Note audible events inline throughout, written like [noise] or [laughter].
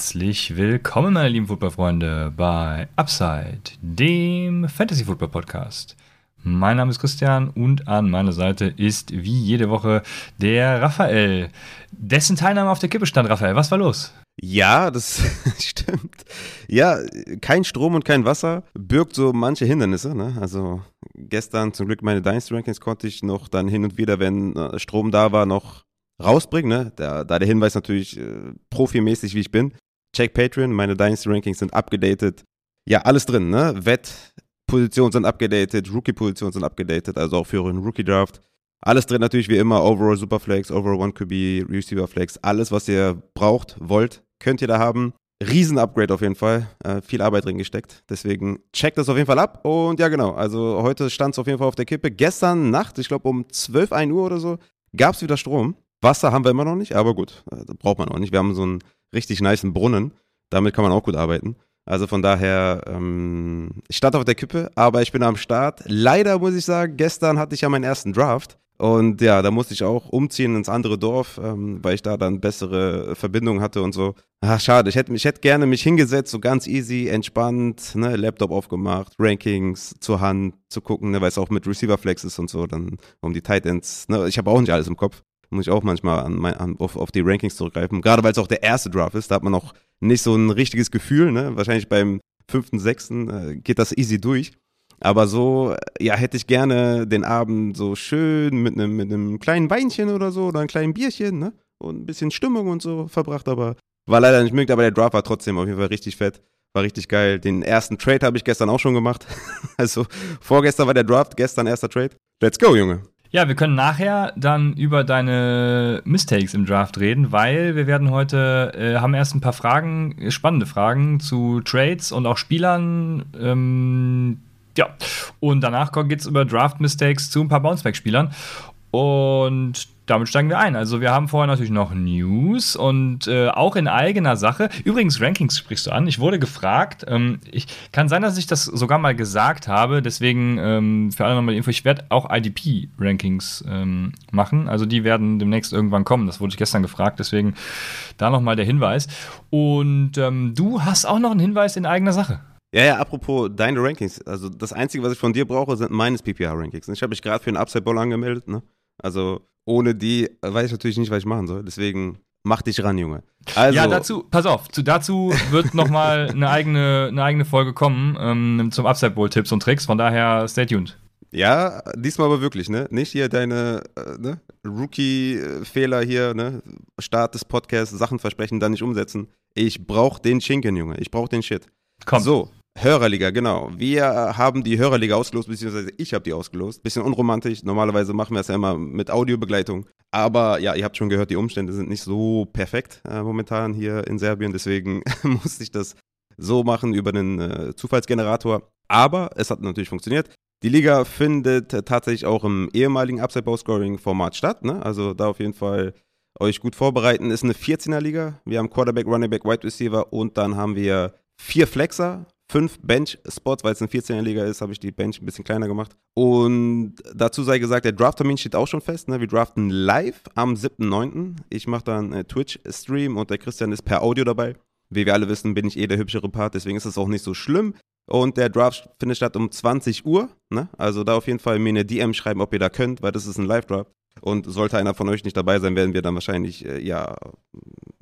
Herzlich willkommen, meine lieben Footballfreunde, bei Upside, dem Fantasy Football Podcast. Mein Name ist Christian und an meiner Seite ist wie jede Woche der Raphael, dessen Teilnahme auf der Kippe stand. Raphael, was war los? Ja, das [laughs] stimmt. Ja, kein Strom und kein Wasser birgt so manche Hindernisse. Ne? Also gestern zum Glück meine Dynasty Rankings konnte ich noch dann hin und wieder, wenn äh, Strom da war, noch rausbringen. Ne? Da, da der Hinweis natürlich äh, profimäßig, wie ich bin. Check Patreon, meine Dynasty Rankings sind abgedatet. Ja, alles drin, ne? Wettpositionen sind abgedatet, Rookie-Positionen sind abgedatet, also auch für einen Rookie-Draft. Alles drin natürlich wie immer, Overall Superflex, Overall One QB, Receiver Flex, alles, was ihr braucht, wollt, könnt ihr da haben. Riesen-Upgrade auf jeden Fall. Äh, viel Arbeit drin gesteckt. Deswegen checkt das auf jeden Fall ab. Und ja, genau. Also heute stand es auf jeden Fall auf der Kippe. Gestern Nacht, ich glaube um 12, 1 Uhr oder so, gab es wieder Strom. Wasser haben wir immer noch nicht, aber gut, äh, braucht man auch nicht. Wir haben so einen richtig niceen Brunnen. Damit kann man auch gut arbeiten. Also von daher, ähm, ich stand auf der Kippe, aber ich bin am Start. Leider muss ich sagen, gestern hatte ich ja meinen ersten Draft. Und ja, da musste ich auch umziehen ins andere Dorf, ähm, weil ich da dann bessere Verbindungen hatte und so. Ach, schade. Ich hätte, ich hätte gerne mich hingesetzt, so ganz easy, entspannt, ne, Laptop aufgemacht, Rankings zur Hand zu gucken, ne, weil es auch mit Receiver Flex ist und so, dann um die Tight Ends. Ne, ich habe auch nicht alles im Kopf. Muss ich auch manchmal an, an, auf, auf die Rankings zurückgreifen. Gerade weil es auch der erste Draft ist, da hat man noch nicht so ein richtiges Gefühl. Ne? Wahrscheinlich beim fünften, sechsten äh, geht das easy durch. Aber so, ja, hätte ich gerne den Abend so schön mit einem mit kleinen Weinchen oder so oder einem kleinen Bierchen, ne? Und ein bisschen Stimmung und so verbracht, aber war leider nicht möglich, aber der Draft war trotzdem auf jeden Fall richtig fett. War richtig geil. Den ersten Trade habe ich gestern auch schon gemacht. [laughs] also vorgestern war der Draft, gestern erster Trade. Let's go, Junge. Ja, wir können nachher dann über deine Mistakes im Draft reden, weil wir werden heute, äh, haben erst ein paar Fragen, spannende Fragen zu Trades und auch Spielern, ähm, ja, und danach geht es über Draft Mistakes zu ein paar Bounceback-Spielern. Und damit steigen wir ein. Also wir haben vorher natürlich noch News und äh, auch in eigener Sache. Übrigens, Rankings sprichst du an. Ich wurde gefragt. Ähm, ich kann sein, dass ich das sogar mal gesagt habe. Deswegen ähm, für alle nochmal Info. Ich werde auch IDP-Rankings ähm, machen. Also die werden demnächst irgendwann kommen. Das wurde ich gestern gefragt. Deswegen da nochmal der Hinweis. Und ähm, du hast auch noch einen Hinweis in eigener Sache. Ja, ja, apropos deine Rankings. Also das Einzige, was ich von dir brauche, sind meines PPR-Rankings. Ich habe mich gerade für einen Upside Bowl angemeldet, ne? Also ohne die weiß ich natürlich nicht, was ich machen soll. Deswegen mach dich ran, Junge. Also, ja, dazu, pass auf, zu, dazu wird nochmal [laughs] eine eigene, eine eigene Folge kommen ähm, zum Upside Bowl Tipps und Tricks. Von daher, stay tuned. Ja, diesmal aber wirklich, ne? Nicht hier deine äh, ne? Rookie-Fehler hier, ne? Start des Podcasts, Sachen versprechen, dann nicht umsetzen. Ich brauch den Schinken, Junge. Ich brauch den Shit. Komm. So, Hörerliga, genau. Wir haben die Hörerliga ausgelost, beziehungsweise ich habe die ausgelost. Bisschen unromantisch. Normalerweise machen wir es ja immer mit Audiobegleitung. Aber ja, ihr habt schon gehört, die Umstände sind nicht so perfekt äh, momentan hier in Serbien. Deswegen [laughs] musste ich das so machen über den äh, Zufallsgenerator. Aber es hat natürlich funktioniert. Die Liga findet äh, tatsächlich auch im ehemaligen Upside-Bow-Scoring-Format statt. Ne? Also da auf jeden Fall euch gut vorbereiten. Ist eine 14er-Liga. Wir haben Quarterback, Running Back, Wide Receiver und dann haben wir vier Flexer, fünf Bench-Spots, weil es eine 14er-Liga ist, habe ich die Bench ein bisschen kleiner gemacht. Und dazu sei gesagt, der Draft-Termin steht auch schon fest. Ne? Wir draften live am 7.9. Ich mache dann äh, Twitch-Stream und der Christian ist per Audio dabei. Wie wir alle wissen, bin ich eh der hübschere Part, deswegen ist es auch nicht so schlimm. Und der Draft findet statt um 20 Uhr. Ne? Also da auf jeden Fall mir eine DM schreiben, ob ihr da könnt, weil das ist ein Live-Draft. Und sollte einer von euch nicht dabei sein, werden wir dann wahrscheinlich äh, ja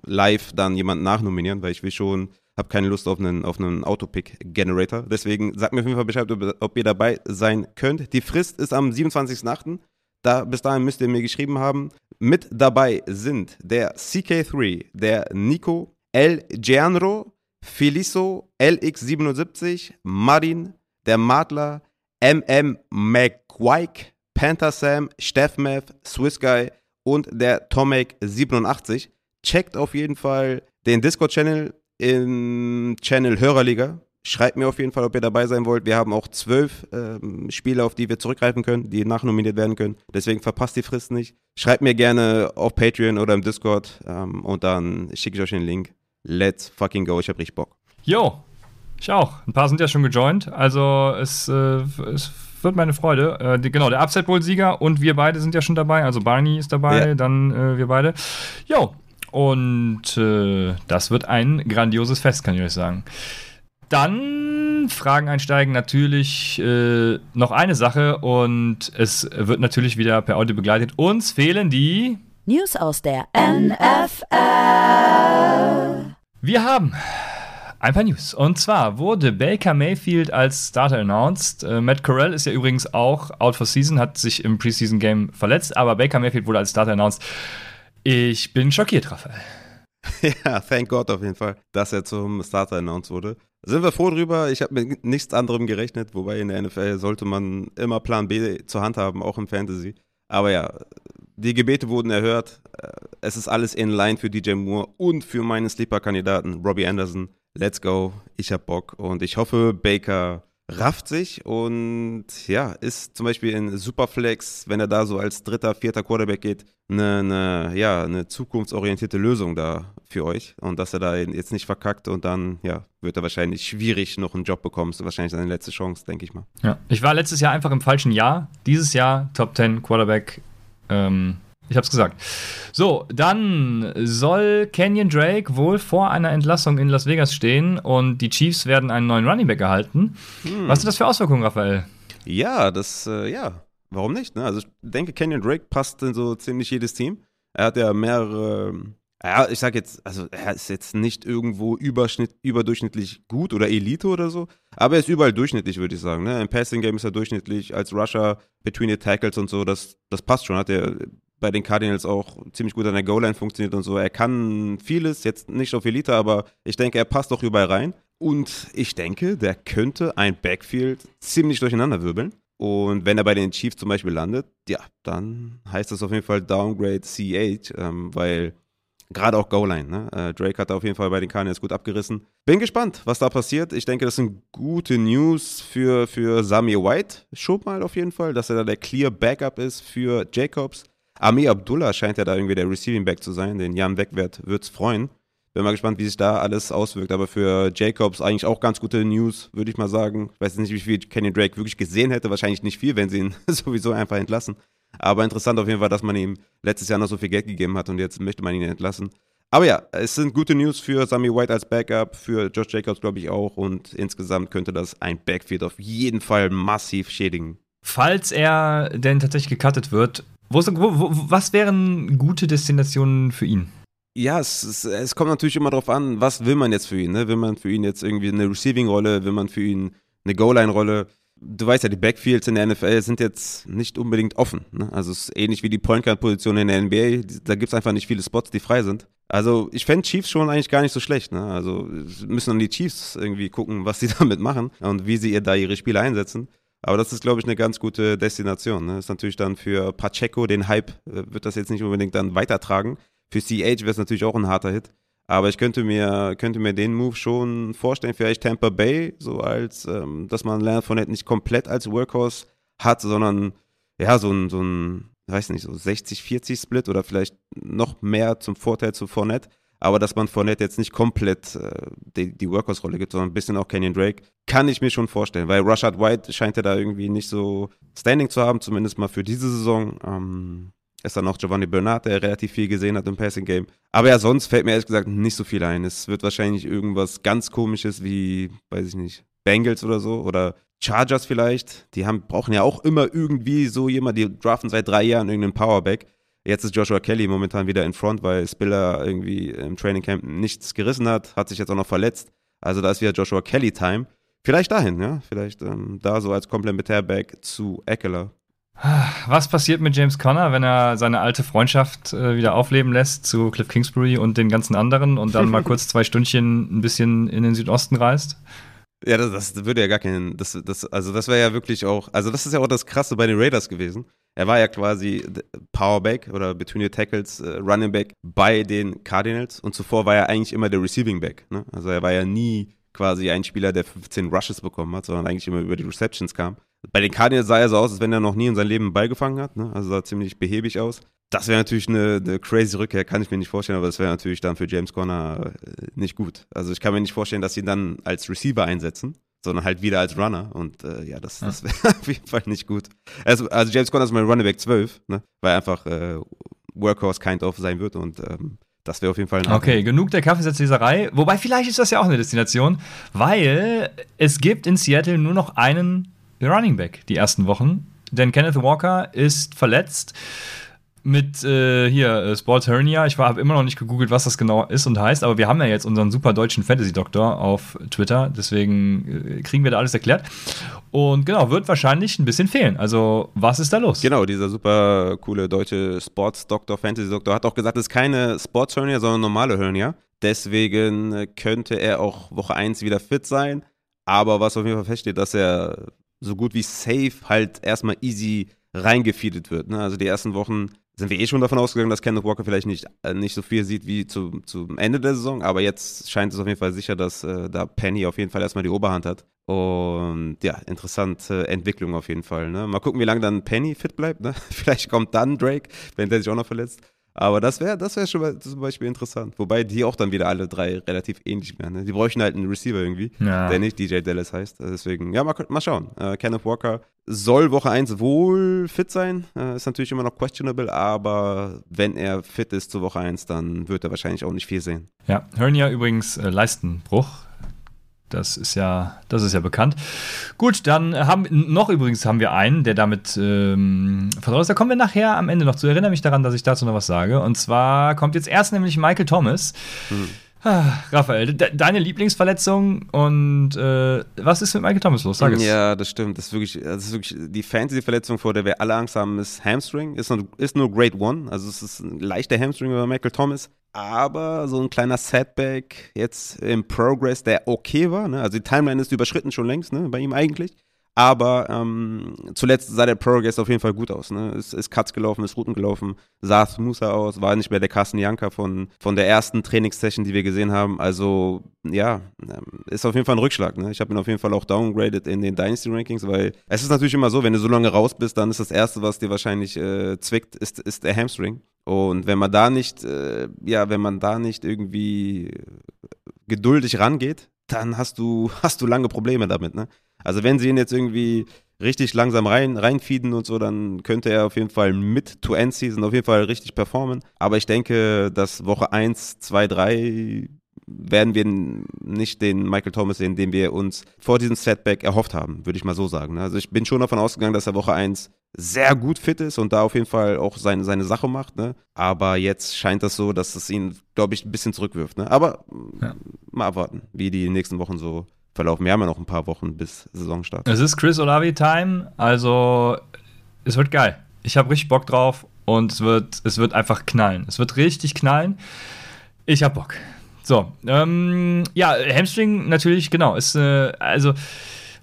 live dann jemanden nachnominieren, weil ich will schon habe keine Lust auf einen, auf einen Autopick-Generator. Deswegen sagt mir auf jeden Fall Bescheid, ob, ihr dabei sein könnt. Die Frist ist am 27.08. Da, bis dahin müsst ihr mir geschrieben haben. Mit dabei sind der CK3, der Nico, El Gianro, Feliso, LX77, Marin, der Madler, MM McQuike, Panther Sam, Steffmev, Swiss Guy und der Tomek87. Checkt auf jeden Fall den Discord-Channel im Channel Hörerliga. Schreibt mir auf jeden Fall, ob ihr dabei sein wollt. Wir haben auch zwölf ähm, Spiele, auf die wir zurückgreifen können, die nachnominiert werden können. Deswegen verpasst die Frist nicht. Schreibt mir gerne auf Patreon oder im Discord ähm, und dann schicke ich euch den Link. Let's fucking go. Ich hab richtig Bock. Jo, ich auch. Ein paar sind ja schon gejoint. Also es, äh, es wird meine Freude. Äh, die, genau, der Upset Bowl-Sieger und wir beide sind ja schon dabei. Also Barney ist dabei, ja. dann äh, wir beide. Jo, Und äh, das wird ein grandioses Fest, kann ich euch sagen. Dann Fragen einsteigen natürlich äh, noch eine Sache und es wird natürlich wieder per Audio begleitet. Uns fehlen die News aus der NFL. Wir haben ein paar News. Und zwar wurde Baker Mayfield als Starter announced. Äh, Matt Corral ist ja übrigens auch out for season, hat sich im Preseason Game verletzt, aber Baker Mayfield wurde als Starter announced. Ich bin schockiert, Raphael. [laughs] Ja, thank God auf jeden Fall, dass er zum Starter announced wurde. Sind wir froh drüber. Ich habe mit nichts anderem gerechnet, wobei in der NFL sollte man immer Plan B zur Hand haben, auch im Fantasy. Aber ja, die Gebete wurden erhört. Es ist alles in line für DJ Moore und für meinen Sleeper-Kandidaten Robbie Anderson. Let's go. Ich hab Bock und ich hoffe, Baker rafft sich und ja, ist zum Beispiel in Superflex, wenn er da so als dritter, vierter Quarterback geht, eine, eine, ja, eine zukunftsorientierte Lösung da für euch und dass er da jetzt nicht verkackt und dann ja, wird er wahrscheinlich schwierig noch einen Job bekommen. Ist wahrscheinlich seine letzte Chance, denke ich mal. Ja, ich war letztes Jahr einfach im falschen Jahr. Dieses Jahr Top 10 Quarterback. Ähm, ich hab's gesagt. So, dann soll Kenyon Drake wohl vor einer Entlassung in Las Vegas stehen und die Chiefs werden einen neuen Running Back erhalten. Hm. Was sind das für Auswirkungen, Raphael? Ja, das, äh, ja, warum nicht? Ne? Also ich denke, Kenyon Drake passt in so ziemlich jedes Team. Er hat ja mehrere, ja, ich sag jetzt, also er ist jetzt nicht irgendwo überschnitt, überdurchschnittlich gut oder Elite oder so, aber er ist überall durchschnittlich, würde ich sagen. Ne? Im Passing Game ist er durchschnittlich, als Rusher, between the Tackles und so, das, das passt schon. Hat er bei den Cardinals auch ziemlich gut an der Goal-Line funktioniert und so. Er kann vieles, jetzt nicht auf Elite, aber ich denke, er passt doch überall rein. Und ich denke, der könnte ein Backfield ziemlich durcheinander wirbeln. Und wenn er bei den Chiefs zum Beispiel landet, ja, dann heißt das auf jeden Fall Downgrade CH, ähm, weil gerade auch Goal-Line, ne? Äh, Drake hat da auf jeden Fall bei den Cardinals gut abgerissen. Bin gespannt, was da passiert. Ich denke, das sind gute News für, für Samir White, schon mal auf jeden Fall, dass er da der Clear Backup ist für Jacobs. Ami Abdullah scheint ja da irgendwie der Receiving Back zu sein. Den Jan Wegwert es freuen. Bin mal gespannt, wie sich da alles auswirkt. Aber für Jacobs eigentlich auch ganz gute News, würde ich mal sagen. Ich weiß nicht, wie viel Kenny Drake wirklich gesehen hätte. Wahrscheinlich nicht viel, wenn sie ihn [laughs] sowieso einfach entlassen. Aber interessant auf jeden Fall, dass man ihm letztes Jahr noch so viel Geld gegeben hat und jetzt möchte man ihn entlassen. Aber ja, es sind gute News für Sammy White als Backup, für Josh Jacobs glaube ich auch und insgesamt könnte das ein Backfield auf jeden Fall massiv schädigen. Falls er denn tatsächlich gecuttet wird, wo, wo, was wären gute Destinationen für ihn? Ja, es, es, es, kommt natürlich immer darauf an, was will man jetzt für ihn. Ne? Will man für ihn jetzt irgendwie eine Receiving-Rolle, will man für ihn eine Goal-Line-Rolle? Du weißt ja, die Backfields in der NFL sind jetzt nicht unbedingt offen. Ne? Also es ist ähnlich wie die Point Guard-Position in der NBA. Da gibt es einfach nicht viele Spots, die frei sind. Also ich fände Chiefs schon eigentlich gar nicht so schlecht. Ne? Also müssen dann die Chiefs irgendwie gucken, was sie [laughs] damit machen und wie sie da ihre Spiele einsetzen. Aber das ist, glaube ich, eine ganz gute Destination. Ne? Ist natürlich dann für Pacheco, den Hype, äh, wird das jetzt nicht unbedingt dann weitertragen. Für CH wäre es natürlich auch ein harter Hit. Aber ich könnte mir, könnte mir den Move schon vorstellen, vielleicht Tampa Bay, so als, ähm, dass man Leonard Fournette nicht komplett als Workhorse hat, sondern ja, so ein, so ein, weiß nicht, so 60-40 Split oder vielleicht noch mehr zum Vorteil zu Fournette aber dass man Fournette jetzt nicht komplett äh, die, die Workhorse-Rolle gibt, sondern ein bisschen auch Kenyon Drake, kann ich mir schon vorstellen, weil Rashad White scheint ja da irgendwie nicht so Standing zu haben, zumindest mal für diese Saison. Ähm, ist dann noch Giovanni Bernard, der relativ viel gesehen hat im Passing Game. Aber ja, sonst fällt mir ehrlich gesagt nicht so viel ein. Es wird wahrscheinlich irgendwas ganz komisches wie, weiß ich nicht, Bengals oder so oder Chargers vielleicht. Die haben, brauchen ja auch immer irgendwie so jemand, die draften seit drei Jahren irgendeinen Powerback. Jetzt ist Joshua Kelly momentan wieder in Front, weil Spiller irgendwie im Training Camp nichts gerissen hat, hat sich jetzt auch noch verletzt. Also da ist wieder Joshua Kelly Time. Vielleicht dahin, ja, vielleicht ähm, da so als Komplementärback zu Eckler. Was passiert mit James Conner, wenn er seine alte Freundschaft äh, wieder aufleben lässt zu Cliff Kingsbury und den ganzen anderen und dann mal [laughs] kurz zwei Stündchen ein bisschen in den Südosten reist? Ja, das, das würde ja gar keinen. Das, das, also, das wäre ja wirklich auch. Also, das ist ja auch das Krasse bei den Raiders gewesen. Er war ja quasi Powerback oder Between the Tackles äh, Running Back bei den Cardinals und zuvor war er eigentlich immer der Receiving Back. Ne? Also er war ja nie quasi ein Spieler, der 15 Rushes bekommen hat, sondern eigentlich immer über die Receptions kam. Bei den Cardinals sah er so aus, als wenn er noch nie in seinem Leben Ball gefangen hat. Ne? Also sah ziemlich behäbig aus. Das wäre natürlich eine, eine, crazy Rückkehr, kann ich mir nicht vorstellen, aber das wäre natürlich dann für James Conner äh, nicht gut. Also ich kann mir nicht vorstellen, dass sie ihn dann als Receiver einsetzen sondern halt wieder als Runner. Und äh, ja, das, das wäre [laughs] auf jeden Fall nicht gut. Also, also James Conner ist mein Running Back 12, ne? weil einfach äh, Workhorse kind of sein wird und ähm, Das wäre auf jeden Fall ein Okay, genug der Kaffeesatzleserei. Wobei, vielleicht ist das ja auch eine Destination, weil es gibt in Seattle nur noch einen Running Back die ersten Wochen. Denn Kenneth Walker ist verletzt mit äh, hier äh, Sports Hernia. Ich habe immer noch nicht gegoogelt, was das genau ist und heißt, aber wir haben ja jetzt unseren super deutschen Fantasy-Doktor auf Twitter, deswegen äh, kriegen wir da alles erklärt. Und genau, wird wahrscheinlich ein bisschen fehlen. Also, was ist da los? Genau, dieser super coole deutsche Sports-Doktor, Fantasy-Doktor hat auch gesagt, es ist keine Sports Hernia, sondern normale Hernia. Deswegen äh, könnte er auch Woche 1 wieder fit sein. Aber was auf jeden Fall feststeht, dass er so gut wie safe halt erstmal easy reingefeedet wird. Ne? Also die ersten Wochen sind wir eh schon davon ausgegangen, dass Kenneth Walker vielleicht nicht, äh, nicht so viel sieht wie zu, zum Ende der Saison, aber jetzt scheint es auf jeden Fall sicher, dass äh, da Penny auf jeden Fall erstmal die Oberhand hat. Und ja, interessante Entwicklung auf jeden Fall. Ne? Mal gucken, wie lange dann Penny fit bleibt. Ne? [laughs] Vielleicht kommt dann Drake, wenn der sich auch noch verletzt. Aber das wäre das wär schon mal zum Beispiel interessant. Wobei die auch dann wieder alle drei relativ ähnlich wären. Ne? Die bräuchten halt einen Receiver irgendwie, Ja. der nicht DJ Dallas heißt. Deswegen, ja, mal, mal schauen. Äh, Kenneth Walker soll Woche 1 wohl fit sein. Äh, ist natürlich immer noch questionable, aber wenn er fit ist zur Woche 1, dann wird er wahrscheinlich auch nicht viel sehen. Ja, Hernia übrigens äh, Leistenbruch. Das ist ja, das ist ja bekannt. Gut, dann haben noch übrigens haben wir einen, der damit ähm, vertraut ist. Da kommen wir nachher am Ende noch zu. Erinnere mich daran, dass ich dazu noch was sage. Und zwar kommt jetzt erst nämlich Michael Thomas. Ah, Raphael, de deine Lieblingsverletzung und äh, was ist mit Michael Thomas los? Sag es. Ja, das stimmt. Das ist wirklich, das ist wirklich die Fantasy-Verletzung, vor der wir alle Angst haben, ist Hamstring. Ist nur, ist nur Grade One. Also es ist ein leichter Hamstring über Michael Thomas. Aber so ein kleiner Setback jetzt im Progress, der okay war. Ne? Also die Timeline ist überschritten schon längst, ne? bei ihm eigentlich. Aber ähm, zuletzt sah der Progress auf jeden Fall gut aus. Ne? Ist, ist Cuts gelaufen, ist Routen gelaufen, sah smoother aus, war nicht mehr der Carsten Janka von, von der ersten Trainingssession, die wir gesehen haben. Also ja, ähm, ist auf jeden Fall ein Rückschlag. Ne? Ich habe ihn auf jeden Fall auch downgraded in den Dynasty Rankings, weil es ist natürlich immer so, wenn du so lange raus bist, dann ist das Erste, was dir wahrscheinlich äh, zwickt, ist, ist der Hamstring. Und wenn man da nicht, äh, ja, wenn man da nicht irgendwie geduldig rangeht, dann hast du, [laughs] hast du lange Probleme damit, ne? Also wenn sie ihn jetzt irgendwie richtig langsam rein, reinfeeden und so, dann könnte er auf jeden Fall mit to End Season auf jeden Fall richtig performen. Aber ich denke, dass Woche 1, 2, 3 werden wir nicht den Michael Thomas sehen, den wir uns vor diesem Setback erhofft haben, würde ich mal so sagen. Also ich bin schon davon ausgegangen, dass er Woche 1 sehr gut fit ist und da auf jeden Fall auch seine, seine Sache macht. Ne? Aber jetzt scheint das so, dass es ihn, glaube ich, ein bisschen zurückwirft. Ne? Aber Ja. mal abwarten, wie die nächsten Wochen so verlaufen. Wir haben ja noch ein paar Wochen bis Saisonstart. Es ist Chris Olavi Time, also es wird geil. Ich habe richtig Bock drauf und es wird, es wird einfach knallen. Es wird richtig knallen. Ich hab Bock. So, ähm, ja, Hamstring natürlich, genau, ist, äh, also,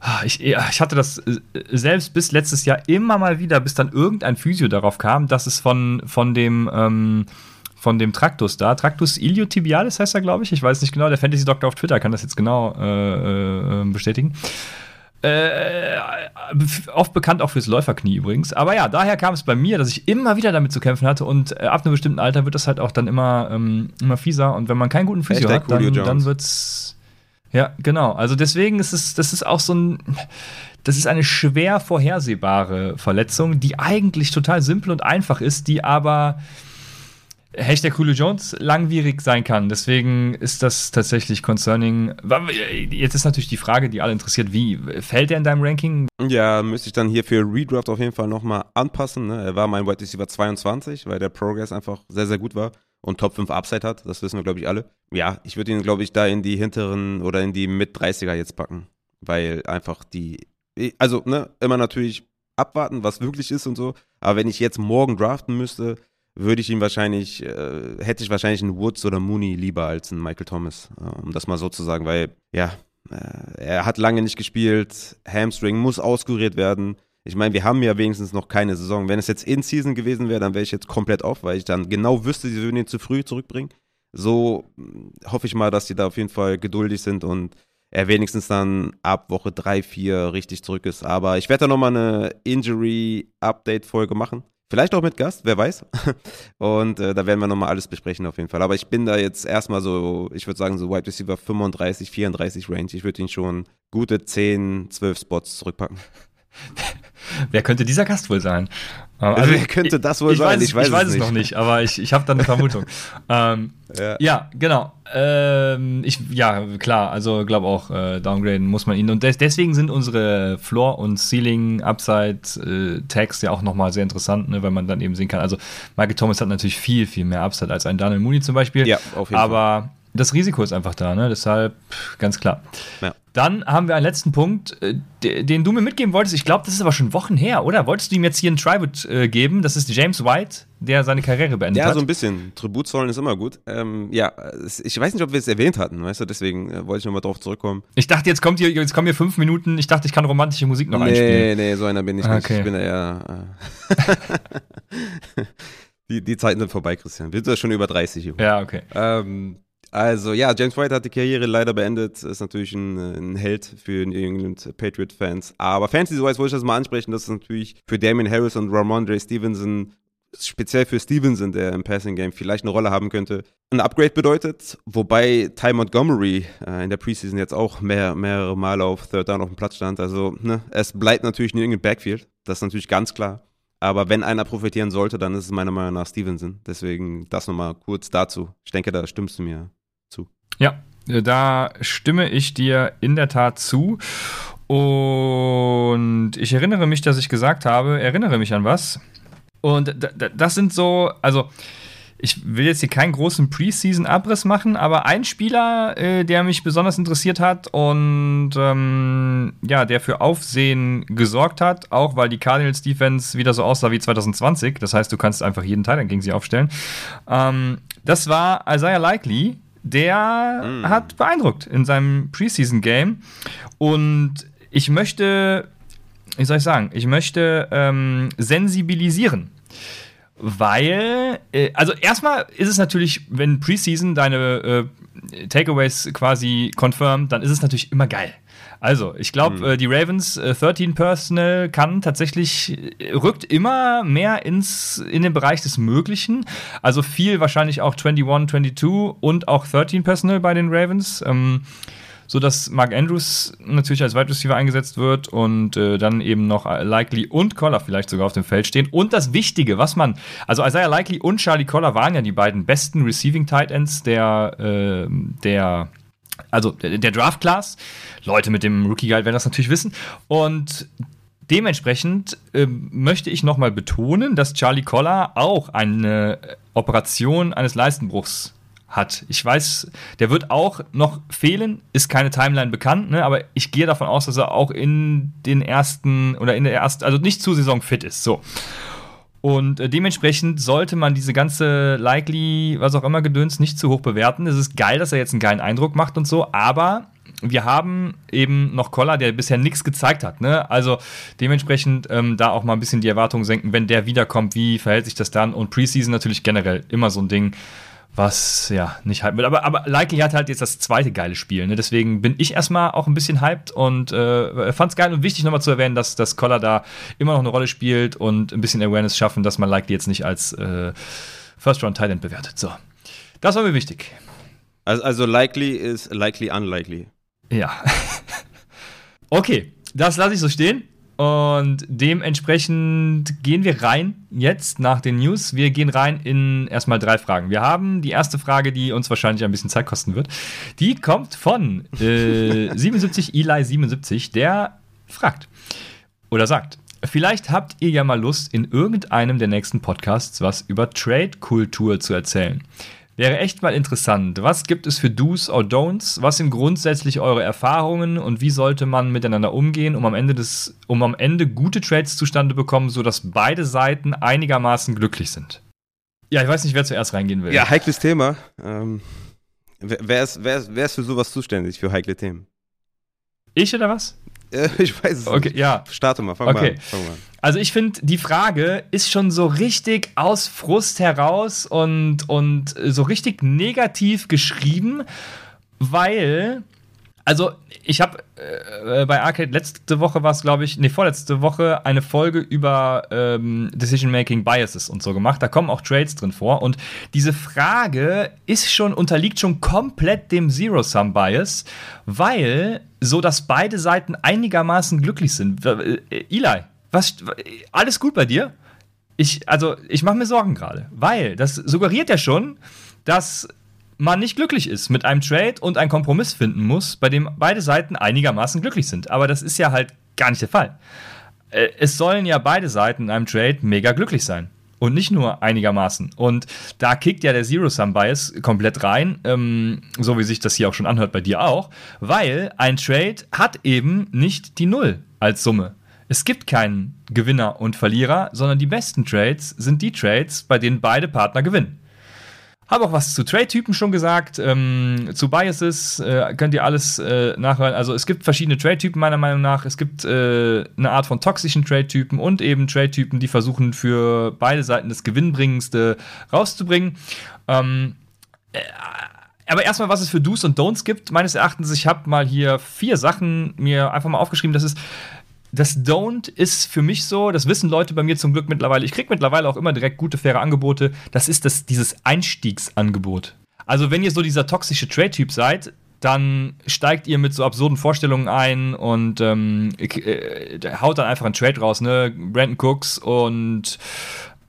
ah, ich, ich hatte das äh, selbst bis letztes Jahr immer mal wieder, bis dann irgendein Physio darauf kam, dass es von, von dem, ähm, von dem Traktus da, Traktus iliotibialis heißt er, glaube ich, ich weiß nicht genau, der Fantasy-Doktor auf Twitter kann das jetzt genau äh, äh, bestätigen. Äh, oft bekannt auch fürs Läuferknie übrigens. Aber ja, daher kam es bei mir, dass ich immer wieder damit zu kämpfen hatte und äh, ab einem bestimmten Alter wird das halt auch dann immer, ähm, immer fieser und wenn man keinen guten Physio Hashtag hat, dann, dann wird's ja, genau. Also deswegen ist es, das ist auch so ein, das ist eine schwer vorhersehbare Verletzung, die eigentlich total simpel und einfach ist, die aber Hashtag Julio Jones langwierig sein kann. Deswegen ist das tatsächlich concerning. Jetzt ist natürlich die Frage, die alle interessiert, wie fällt er in deinem Ranking? Ja, müsste ich dann hier für Redraft auf jeden Fall nochmal anpassen. Ne? Er war mein Wide Receiver 22, weil der Progress einfach sehr, sehr gut war und Top 5 Upside hat. Das wissen wir, glaube ich, alle. Ja, ich würde ihn, glaube ich, da in die hinteren oder in die Mit-30er jetzt packen, weil einfach die, also, ne, immer natürlich abwarten, was wirklich ist und so. Aber wenn ich jetzt morgen draften müsste, würde ich ihn wahrscheinlich, äh, hätte ich wahrscheinlich einen Woods oder Mooney lieber als einen Michael Thomas, äh, um das mal so zu sagen, weil, ja, äh, er hat lange nicht gespielt, Hamstring muss auskuriert werden. Ich meine, wir haben ja wenigstens noch keine Saison. Wenn es jetzt In-Season gewesen wäre, dann wäre ich jetzt komplett off, weil ich dann genau wüsste, sie würden ihn zu früh zurückbringen. So mh, hoffe ich mal, dass die da auf jeden Fall geduldig sind und er wenigstens dann ab Woche 3, 4 richtig zurück ist. Aber ich werde da nochmal eine Injury-Update-Folge machen. Vielleicht auch mit Gast, wer weiß. [laughs] Und äh, da werden wir nochmal alles besprechen auf jeden Fall. Aber ich bin da jetzt erstmal so, ich würde sagen, so Wide Receiver 35, 34 Range. Ich würde ihn schon gute 10, 12 Spots zurückpacken. [laughs] Wer könnte dieser Gast wohl sein? Also, Wer könnte das wohl ich sein? Weiß, ich weiß, ich weiß es, noch nicht, aber ich, ich habe da eine Vermutung. [laughs] ähm, ja. ja. genau. Ähm, ich, ja, klar, also glaube auch, äh, downgraden muss man ihn. Und des, deswegen sind unsere Floor- und Ceiling-Upside-Tags äh, ja auch nochmal sehr interessant, ne, weil man dann eben sehen kann. Also, Michael Thomas hat natürlich viel, viel mehr Upside als ein Daniel Mooney zum Beispiel. Ja, auf jeden aber Fall. Das Risiko ist einfach da, ne? deshalb ganz klar. Ja. Dann haben wir einen letzten Punkt, äh, den du mir mitgeben wolltest. Ich glaube, das ist aber schon Wochen her, oder? Wolltest du ihm jetzt hier einen Tribute äh, geben? Das ist James White, der seine Karriere beendet hat. Ja, so ein bisschen. Tribut zollen ist immer gut. Ähm, ja, ich weiß nicht, ob wir es erwähnt hatten, weißt du, deswegen äh, wollte ich nochmal drauf zurückkommen. Ich dachte, jetzt kommt hier, jetzt kommen hier fünf Minuten. Ich dachte, ich kann romantische Musik noch nee, einspielen. Nee, nee, so einer bin ich nicht. Ich bin eher. Äh [laughs] die, die Zeiten sind vorbei, Christian. Wir sind ja schon über 30. Junge. Ja, okay. Ähm, also ja, James White hat die Karriere leider beendet, ist natürlich ein, ein Held für New England Patriot-Fans. Aber Fantasy-wise wollte ich das mal ansprechen, dass es natürlich für Damien Harris und Ramondre Stevenson, speziell für Stevenson, der im Passing-Game vielleicht eine Rolle haben könnte, ein Upgrade bedeutet. Wobei Ty Montgomery äh, in der Preseason jetzt auch mehr, mehrere Male auf Third Down auf dem Platz stand. Also ne, es bleibt natürlich New England Backfield, das ist natürlich ganz klar. Aber wenn einer profitieren sollte, dann ist es meiner Meinung nach Stevenson. Deswegen das nochmal kurz dazu. Ich denke, da stimmst du mir. Ja, da stimme ich dir in der Tat zu. Und ich erinnere mich, dass ich gesagt habe, erinnere mich an was. Und das sind so, also ich will jetzt hier keinen großen Preseason-Abriss machen, aber ein Spieler, äh, der mich besonders interessiert hat und ähm, ja, der für Aufsehen gesorgt hat, auch weil die Cardinals Defense wieder so aussah wie 2020. Das heißt, du kannst einfach jeden Teil gegen sie aufstellen. Ähm, das war Isaiah Likely, der mm. hat beeindruckt in seinem Preseason-Game. Und ich möchte, wie soll ich sagen, ich möchte ähm, sensibilisieren. Weil, äh, also erstmal ist es natürlich, wenn Preseason deine äh, Takeaways quasi confirmed, dann ist es natürlich immer geil. Also, ich glaube, mhm. äh, die Ravens äh, 13 Personal kann tatsächlich, äh, rückt immer mehr ins, in den Bereich des Möglichen. Also viel wahrscheinlich auch 21, 22 und auch 13 Personal bei den Ravens. Ähm, so dass Mark Andrews natürlich als Wide Receiver eingesetzt wird und äh, dann eben noch Likely und Collar vielleicht sogar auf dem Feld stehen. Und das Wichtige, was man, also Isaiah Likely und Charlie Collar waren ja die beiden besten Receiving Tight Ends der, äh, der also der, Draft Class. Leute mit dem Rookie Guide werden das natürlich wissen. Und dementsprechend äh, möchte ich nochmal betonen, dass Charlie Collar auch eine Operation eines Leistenbruchs hat. Ich weiß, der wird auch noch fehlen, ist keine Timeline bekannt, ne? aber ich gehe davon aus, dass er auch in den ersten oder in der ersten, also nicht zur Saison fit ist. So. Und äh, dementsprechend sollte man diese ganze Likely, was auch immer Gedöns, nicht zu hoch bewerten. Es ist geil, dass er jetzt einen geilen Eindruck macht und so, aber wir haben eben noch Koller, der bisher nichts gezeigt hat. Ne? Also dementsprechend ähm, da auch mal ein bisschen die Erwartungen senken, wenn der wiederkommt, wie verhält sich das dann? Und Preseason natürlich generell immer so ein Ding was ja nicht hype wird. Aber, aber Likely hat halt jetzt das zweite geile Spiel. Ne? Deswegen bin ich erstmal auch ein bisschen hyped und äh, fand es geil und wichtig nochmal zu erwähnen, dass, dass Collar da immer noch eine Rolle spielt und ein bisschen Awareness schaffen, dass man Likely jetzt nicht als äh, First-Round-Talent bewertet. So. Das war mir wichtig. Also, also likely ist likely unlikely. Ja. [laughs] okay, das lasse ich so stehen. Und dementsprechend gehen wir rein jetzt nach den News. Wir gehen rein in erstmal drei Fragen. Wir haben die erste Frage, die uns wahrscheinlich ein bisschen Zeit kosten wird. Die kommt von äh, [laughs] 77 Eli 77, der fragt oder sagt: Vielleicht habt ihr ja mal Lust, in irgendeinem der nächsten Podcasts was über Trade-Kultur zu erzählen. Wäre echt mal interessant. Was gibt es für Do's or Don'ts? Was sind grundsätzlich eure Erfahrungen und wie sollte man miteinander umgehen, um am Ende des, um am Ende gute Trades zustande bekommen, sodass beide Seiten einigermaßen glücklich sind? Ja, ich weiß nicht, wer zuerst reingehen will. Ja, heikles Thema. Ähm, wer, ist, wer, wer ist für sowas zuständig, für heikle Themen? Ich oder was? [laughs] ich weiß es okay, nicht. Ja. Starte mal, fang, okay. mal, fang mal Also ich finde, die Frage ist schon so richtig aus Frust heraus und, und so richtig negativ geschrieben, weil also, ich habe äh, bei Arcade letzte Woche war es, glaube ich, nee, vorletzte Woche eine Folge über ähm, Decision-Making Biases und so gemacht. Da kommen auch Trades drin vor. Und diese Frage ist schon, unterliegt schon komplett dem Zero-Sum-Bias, weil so, dass beide Seiten einigermaßen glücklich sind. Äh, Eli, was, alles gut bei dir? Ich, also, ich mache mir Sorgen gerade, weil das suggeriert ja schon, dass man nicht glücklich ist mit einem Trade und einen Kompromiss finden muss, bei dem beide Seiten einigermaßen glücklich sind. Aber das ist ja halt gar nicht der Fall. Äh, es sollen ja beide Seiten in einem Trade mega glücklich sein. Und nicht nur einigermaßen. Und da kickt ja der Zero-Sum-Bias komplett rein, ähm, so wie sich das hier auch schon anhört bei dir auch, weil ein Trade hat eben nicht die Null als Summe. Es gibt keinen Gewinner und Verlierer, sondern die besten Trades sind die Trades, bei denen beide Partner gewinnen. Habe auch was zu Trade-Typen schon gesagt, ähm, zu Biases äh, könnt ihr alles äh, nachhören. Also es gibt verschiedene Trade-Typen meiner Meinung nach. Es gibt äh, eine Art von toxischen Trade-Typen und eben Trade-Typen, die versuchen für beide Seiten das Gewinnbringendste rauszubringen. Ähm, äh, aber erstmal, was es für Do's und Don'ts gibt, meines Erachtens, ich habe mal hier vier Sachen mir einfach mal aufgeschrieben. Das ist das Don't ist für mich so, das wissen Leute bei mir zum Glück mittlerweile. Ich kriege mittlerweile auch immer direkt gute, faire Angebote. Das ist das, dieses Einstiegsangebot. Also, wenn ihr so dieser toxische Trade-Typ seid, dann steigt ihr mit so absurden Vorstellungen ein und ähm, äh, haut dann einfach einen Trade raus, ne? Brandon Cooks und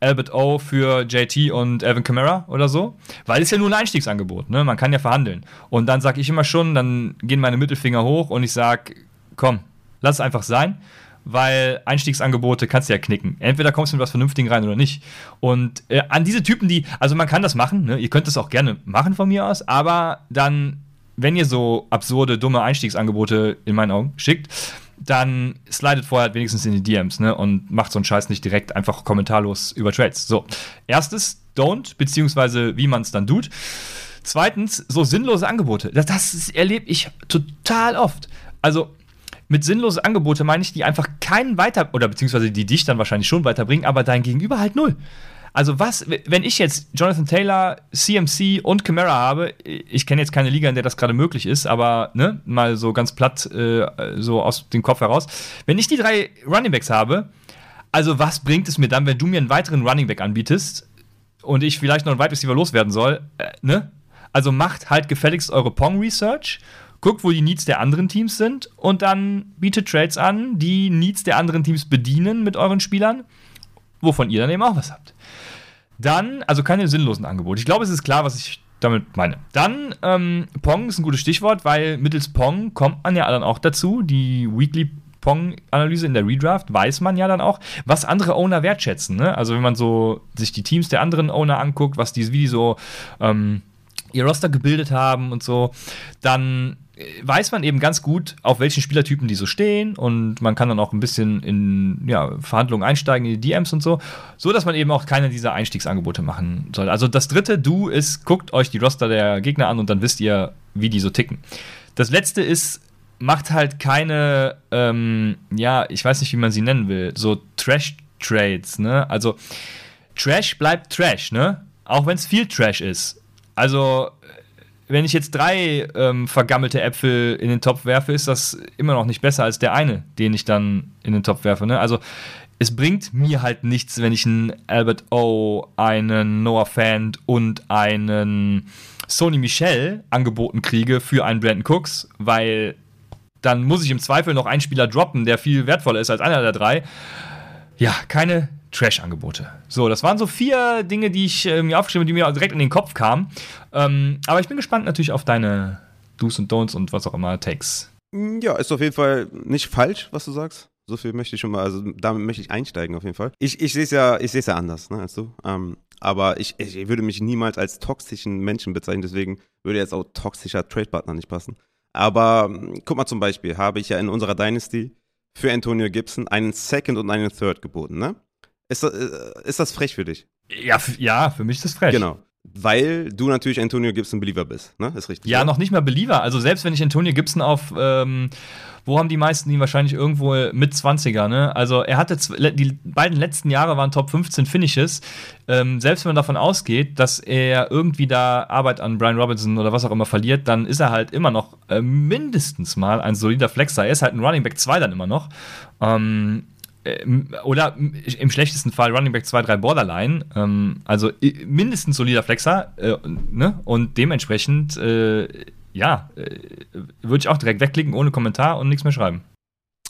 Albert O für JT und Evan Kamara oder so. Weil es ja nur ein Einstiegsangebot, ne? Man kann ja verhandeln. Und dann sage ich immer schon, dann gehen meine Mittelfinger hoch und ich sage, komm, lass es einfach sein, weil Einstiegsangebote kannst du ja knicken. Entweder kommst du mit was Vernünftigen rein oder nicht. Und äh, an diese Typen, die, also man kann das machen, ne? ihr könnt das auch gerne machen von mir aus, aber dann, wenn ihr so absurde, dumme Einstiegsangebote in meinen Augen schickt, dann slidet vorher wenigstens in die DMs ne? und macht so einen Scheiß nicht direkt einfach kommentarlos über Trades. So, erstes, don't, beziehungsweise wie man es dann tut. Zweitens, so sinnlose Angebote. Das, das erlebe ich total oft. Also, mit sinnlosen Angebote meine ich, die einfach keinen weiter, oder beziehungsweise die dich dann wahrscheinlich schon weiterbringen, aber dein Gegenüber halt null. Also was, wenn ich jetzt Jonathan Taylor, CMC und Camara habe, ich kenne jetzt keine Liga, in der das gerade möglich ist, aber ne, mal so ganz platt äh, so aus dem Kopf heraus, wenn ich die drei Runningbacks habe, also was bringt es mir dann, wenn du mir einen weiteren Runningback anbietest und ich vielleicht noch einen Wide Receiver loswerden soll, äh, ne? Also macht halt gefälligst eure Pong Research guckt, wo die Needs der anderen Teams sind und dann bietet Trades an, die Needs der anderen Teams bedienen mit euren Spielern, wovon ihr dann eben auch was habt. Dann, also keine sinnlosen Angebote. Ich glaube, es ist klar, was ich damit meine. Dann, ähm, Pong ist ein gutes Stichwort, weil mittels Pong kommt man ja dann auch dazu, die Weekly Pong-Analyse in der Redraft weiß man ja dann auch, was andere Owner wertschätzen. Ne? Also wenn man so sich die Teams der anderen Owner anguckt, was die, wie die so ähm, ihr Roster gebildet haben und so, dann weiß man eben ganz gut, auf welchen Spielertypen die so stehen und man kann dann auch ein bisschen in ja, Verhandlungen einsteigen, in die DMs und so, so dass man eben auch keine dieser Einstiegsangebote machen soll. Also das dritte Du ist, guckt euch die Roster der Gegner an und dann wisst ihr, wie die so ticken. Das letzte ist, macht halt keine, ähm, ja, ich weiß nicht, wie man sie nennen will, so Trash-Trades, ne? Also Trash bleibt Trash, ne? Auch wenn es viel Trash ist. Also wenn ich jetzt drei ähm, vergammelte Äpfel in den Topf werfe, ist das immer noch nicht besser als der eine, den ich dann in den Topf werfe. Ne? Also es bringt mir halt nichts, wenn ich einen Albert O, einen Noah Fant und einen Sony Michel angeboten kriege für einen Brandon Cooks, weil dann muss ich im Zweifel noch einen Spieler droppen, der viel wertvoller ist als einer der drei. Ja, keine Trash-Angebote. So, das waren so vier Dinge, die ich äh, mir aufgeschrieben habe, die mir direkt in den Kopf kamen. Ähm, aber ich bin gespannt natürlich auf deine Do's und Don'ts und was auch immer, Takes. Mm, ja, ist auf jeden Fall nicht falsch, was du sagst. So viel möchte ich schon mal, also damit möchte ich einsteigen auf jeden Fall. Ich, ich sehe es ja, ja anders, ne, als du. Ähm, aber ich, ich würde mich niemals als toxischen Menschen bezeichnen, deswegen würde jetzt auch toxischer Trade-Partner nicht passen. Aber mm, guck mal zum Beispiel, habe ich ja in unserer Dynasty für Antonio Gibson einen Second und einen Third geboten, ne? Ist das, äh, ist das frech für dich? Ja, ja, für mich ist das frech. Genau. Weil du natürlich Antonio Gibson Believer bist, ne? Ist richtig. Ja, oder? noch nicht mal Believer. Also selbst wenn ich Antonio Gibson auf, ähm, wo haben die meisten ihn wahrscheinlich irgendwo mit 20er, ne? Also er hatte die beiden letzten Jahre waren Top 15 Finishes. Ähm, selbst wenn man davon ausgeht, dass er irgendwie da Arbeit an Brian Robinson oder was auch immer verliert, dann ist er halt immer noch äh, mindestens mal ein solider Flexer. Er ist halt ein Running Back 2 dann immer noch. Ähm, oder im schlechtesten Fall Running Back 2, 3 Borderline. Ähm, also mindestens solider Flexer. Äh, ne? Und dementsprechend, äh, ja, äh, würde ich auch direkt wegklicken ohne Kommentar und nichts mehr schreiben.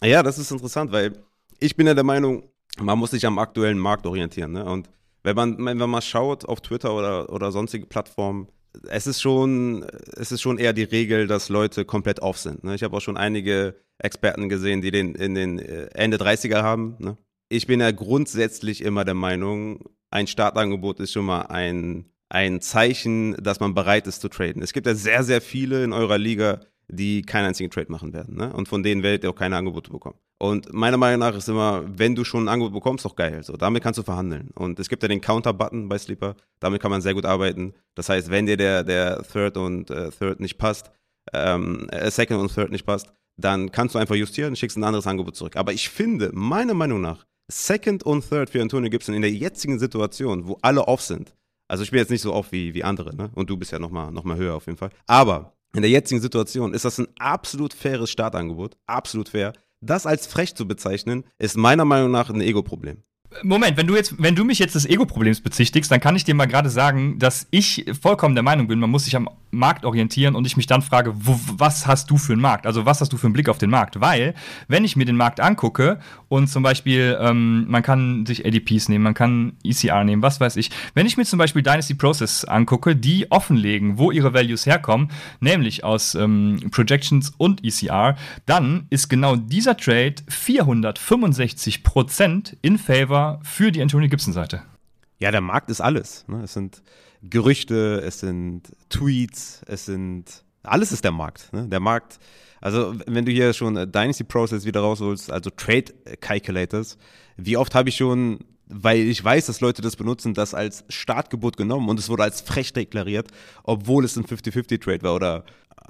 Ja, das ist interessant, weil ich bin ja der Meinung, man muss sich am aktuellen Markt orientieren. Ne? Und wenn man, wenn man mal schaut auf Twitter oder, oder sonstige Plattformen, es ist schon, es ist schon eher die Regel, dass Leute komplett off sind. Ne? Ich habe auch schon einige Experten gesehen, die den in den äh, Ende 30er haben. Ne? Ich bin ja grundsätzlich immer der Meinung, ein Startangebot ist schon mal ein, ein Zeichen, dass man bereit ist zu traden. Es gibt ja sehr, sehr viele in eurer Liga, die keinen einzigen Trade machen werden. Ne? Und von denen werdet ihr auch keine Angebote bekommen. Und meiner Meinung nach ist immer, wenn du schon ein Angebot bekommst, doch geil. So, damit kannst du verhandeln. Und es gibt ja den Counter-Button bei Sleeper. Damit kann man sehr gut arbeiten. Das heißt, wenn dir der, der Third und äh, Third nicht passt, ähm, äh, Second und Third nicht passt, dann kannst du einfach justieren und schickst ein anderes Angebot zurück. Aber ich finde, meiner Meinung nach, Second und Third für Antonio Gibson in der jetzigen Situation, wo alle off sind, also ich bin jetzt nicht so off wie, wie andere, ne? Und du bist ja nochmal noch mal höher auf jeden Fall. Aber in der jetzigen Situation ist das ein absolut faires Startangebot, absolut fair. Das als frech zu bezeichnen, ist meiner Meinung nach ein Ego-Problem. Moment, wenn du jetzt, wenn du mich jetzt des Ego-Problems bezichtigst, dann kann ich dir mal gerade sagen, dass ich vollkommen der Meinung bin, man muss sich am Markt orientieren und ich mich dann frage, wo, was hast du für einen Markt? Also was hast du für einen Blick auf den Markt? Weil, wenn ich mir den Markt angucke und zum Beispiel, ähm, man kann sich ADPs nehmen, man kann ECR nehmen, was weiß ich. Wenn ich mir zum Beispiel Dynasty Process angucke, die offenlegen, wo ihre Values herkommen, nämlich aus ähm, Projections und ECR, dann ist genau dieser Trade 465% in favor für die Antonio Gibson-Seite. Ja, der Markt ist alles. Ne? Es sind Gerüchte, es sind Tweets, es sind alles ist der Markt. Ne? Der Markt, also wenn du hier schon Dynasty Process wieder rausholst, also Trade Calculators, wie oft habe ich schon, weil ich weiß, dass Leute das benutzen, das als Startgebot genommen und es wurde als frech deklariert, obwohl es ein 50-50 Trade war oder äh,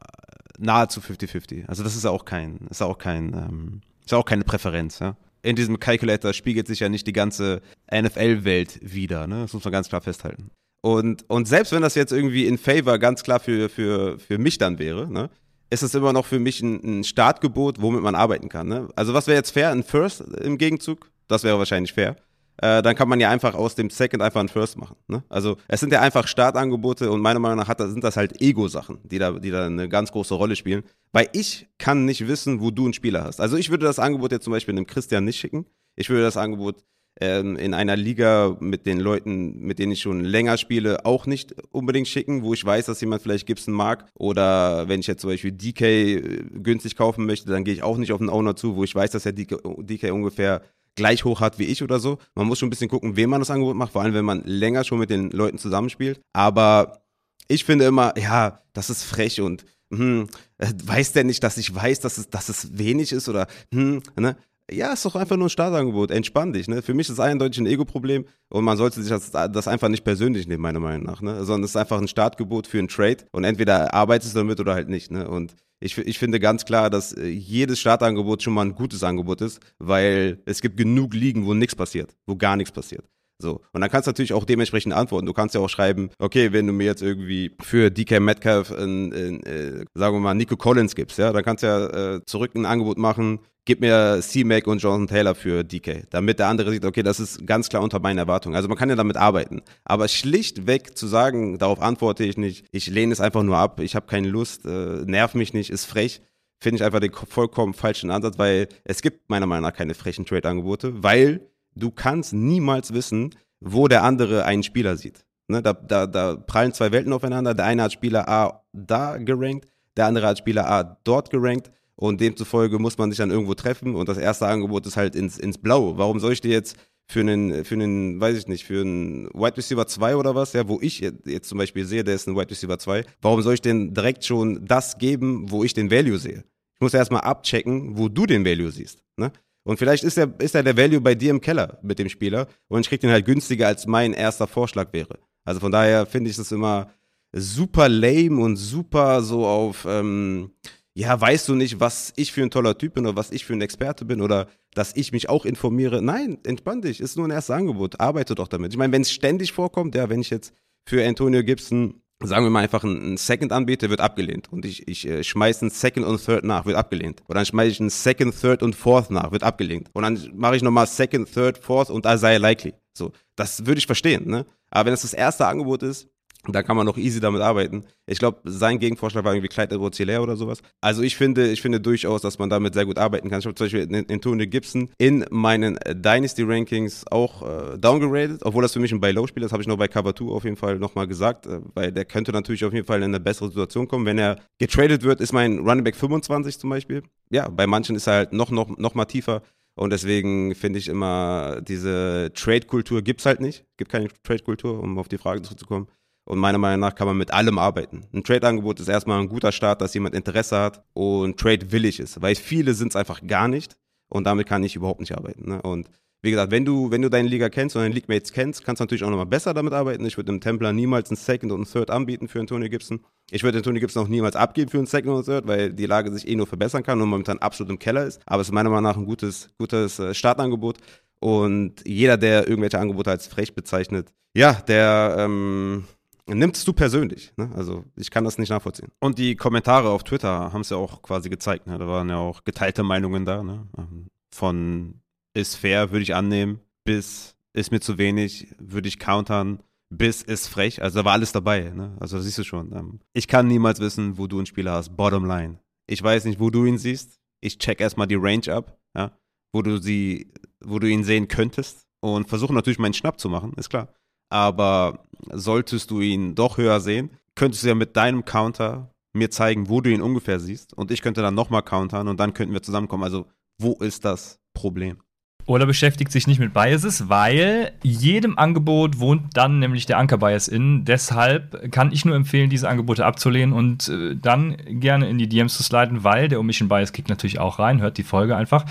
nahezu 50-50. Also das ist auch kein, ist auch kein, ähm, ist auch keine Präferenz, ja in diesem Calculator spiegelt sich ja nicht die ganze NFL-Welt wieder. Ne? Das muss man ganz klar festhalten. Und, und selbst wenn das jetzt irgendwie in Favor ganz klar für, für, für mich dann wäre, ne, ist es immer noch für mich ein, ein Startgebot, womit man arbeiten kann. Ne? Also was wäre jetzt fair? Ein First im Gegenzug? Das wäre wahrscheinlich fair äh, dann kann man ja einfach aus dem Second einfach ein First machen. Ne? Also es sind ja einfach Startangebote und meiner Meinung nach hat, sind das halt Ego-Sachen, die da, die da eine ganz große Rolle spielen. Weil ich kann nicht wissen, wo du einen Spieler hast. Also ich würde das Angebot jetzt zum Beispiel einem Christian nicht schicken. Ich würde das Angebot ähm, in einer Liga mit den Leuten, mit denen ich schon länger spiele, auch nicht unbedingt schicken, wo ich weiß, dass jemand vielleicht Gibson mag. Oder wenn ich jetzt zum Beispiel DK äh, günstig kaufen möchte, dann gehe ich auch nicht auf den Owner zu, wo ich weiß, dass der DK, DK ungefähr gleich hoch hat wie ich oder so. Man muss schon ein bisschen gucken, wem man das Angebot macht, vor allem wenn man länger schon mit den Leuten zusammenspielt. Aber ich finde immer, ja, das ist frech und hm, äh, weiß der nicht, dass ich weiß, dass es, dass es wenig ist oder hm, ne? Ja, ist doch einfach nur ein Startangebot. Entspann dich. Ne? Für mich ist es eindeutig ein Ego-Problem und man sollte sich das, das, einfach nicht persönlich nehmen, meiner Meinung nach. Ne? Sondern es ist einfach ein Startgebot für einen Trade und entweder arbeitest du damit oder halt nicht. Ne? Und ich, ich finde ganz klar, dass äh, jedes Startangebot schon mal ein gutes Angebot ist, weil es gibt genug Ligen, wo nichts passiert, wo gar nichts passiert. So. Und dann kannst du natürlich auch dementsprechend antworten. Du kannst ja auch schreiben, okay, wenn du mir jetzt irgendwie für DK Metcalf, in, in, äh, sagen wir mal, Nico Collins gibst, ja, dann kannst du ja äh, zurück ein Angebot machen, gib mir C-Mac und Jonathan Taylor für DK, damit der andere sieht, okay, das ist ganz klar unter meinen Erwartungen. Also man kann ja damit arbeiten. Aber schlichtweg zu sagen, darauf antworte ich nicht, ich lehne es einfach nur ab, ich habe keine Lust, äh, nerv mich nicht, ist frech, finde ich einfach den vollkommen falschen Ansatz, weil es gibt meiner Meinung nach keine frechen Trade-Angebote, weil du kannst niemals wissen, wo der andere einen Spieler sieht. Ne, da, da, da prallen zwei Welten aufeinander. Der eine hat Spieler A da gerankt, der andere hat Spieler A dort gerankt. Und demzufolge muss man sich dann irgendwo treffen. Und das erste Angebot ist halt ins, ins Blaue. Warum soll ich dir jetzt für einen, für einen, weiß ich nicht, für einen Wide Receiver 2 oder was, ja, wo ich jetzt zum Beispiel sehe, der ist ein Wide Receiver 2, warum soll ich denn direkt schon das geben, wo ich den Value sehe? Ich muss erstmal abchecken, wo du den Value siehst. Ne? Und vielleicht ist ja ist der, der Value bei dir im Keller mit dem Spieler und ich krieg den halt günstiger, als mein erster Vorschlag wäre. Also von daher finde ich das immer super lame und super so auf, ähm, ja, weißt du nicht, was ich für ein toller Typ bin oder was ich für ein Experte bin oder dass ich mich auch informiere. Nein, entspann dich, ist nur ein erstes Angebot, arbeite doch damit. Ich meine, wenn es ständig vorkommt, ja, wenn ich jetzt für Antonio Gibson sagen wir mal einfach ein Second anbiete, wird abgelehnt. Und ich, ich äh, schmeiße ein Second und Third nach, wird abgelehnt. Und dann schmeiße ich ein Second, Third und Fourth nach, wird abgelehnt. Und dann mache ich nochmal Second, Third, Fourth und Isaiah Likely. So, das würde ich verstehen, ne? Aber wenn es das erste Angebot ist, Da kann man noch easy damit arbeiten. Ich glaube, sein Gegenvorschlag war irgendwie Clyde edwards oder sowas. Also ich finde, ich finde durchaus, dass man damit sehr gut arbeiten kann. Ich habe zum Beispiel Antonio Gibson in meinen Dynasty-Rankings auch äh, downgeradet, obwohl das für mich ein Buy-Low-Spiel ist, habe ich noch bei Cover 2 auf jeden Fall nochmal gesagt, äh, weil der könnte natürlich auf jeden Fall in eine bessere Situation kommen. Wenn er getradet wird, ist mein Running Back 25 zum Beispiel. Ja, bei manchen ist er halt noch, noch, noch mal tiefer. Und deswegen finde ich immer, diese Trade-Kultur gibt es halt nicht. Gibt keine Trade-Kultur, um auf die Frage zurückzukommen. Und meiner Meinung nach kann man mit allem arbeiten. Ein Trade-Angebot ist erstmal ein guter Start, dass jemand Interesse hat und Trade willig ist. Weil viele sind es einfach gar nicht. Und damit kann ich überhaupt nicht arbeiten. Ne? Und wie gesagt, wenn du, wenn du deine Liga kennst und deine League-Mates kennst, kannst du natürlich auch nochmal besser damit arbeiten. Ich würde dem Templar niemals einen Second und einen Third anbieten für Antonio Gibson. Ich würde Antonio Gibson auch niemals abgeben für einen Second und einen Third, weil die Lage sich eh nur verbessern kann und momentan absolut im Keller ist. Aber es ist meiner Meinung nach ein gutes, gutes äh, Startangebot. Und jeder, der irgendwelche Angebote als frech bezeichnet, ja, der ähm, nimmst du persönlich. Ne? Also ich kann das nicht nachvollziehen. Und die Kommentare auf Twitter haben es ja auch quasi gezeigt. Ne? Da waren ja auch geteilte Meinungen da. Ne? Ähm, von ist fair, würde ich annehmen, bis ist mir zu wenig, würde ich countern, bis ist frech. Also da war alles dabei. Ne? Also das siehst du schon. Ähm, ich kann niemals wissen, wo du einen Spieler hast. Bottom line. Ich weiß nicht, wo du ihn siehst. Ich check erstmal die Range ab, ja? wo du sie, wo du ihn sehen könntest und versuche natürlich meinen Schnapp zu machen, ist klar. Aber solltest du ihn doch höher sehen, könntest du ja mit deinem Counter mir zeigen, wo du ihn ungefähr siehst und ich könnte dann nochmal countern und dann könnten wir zusammenkommen. Also wo ist das Problem? Oder beschäftigt sich nicht mit Biases, weil jedem Angebot wohnt dann nämlich der Anker-Bias in. Deshalb kann ich nur empfehlen, diese Angebote abzulehnen und äh, dann gerne in die DMs zu sliden, weil der Omission Bias kickt natürlich auch rein. Hört die Folge einfach.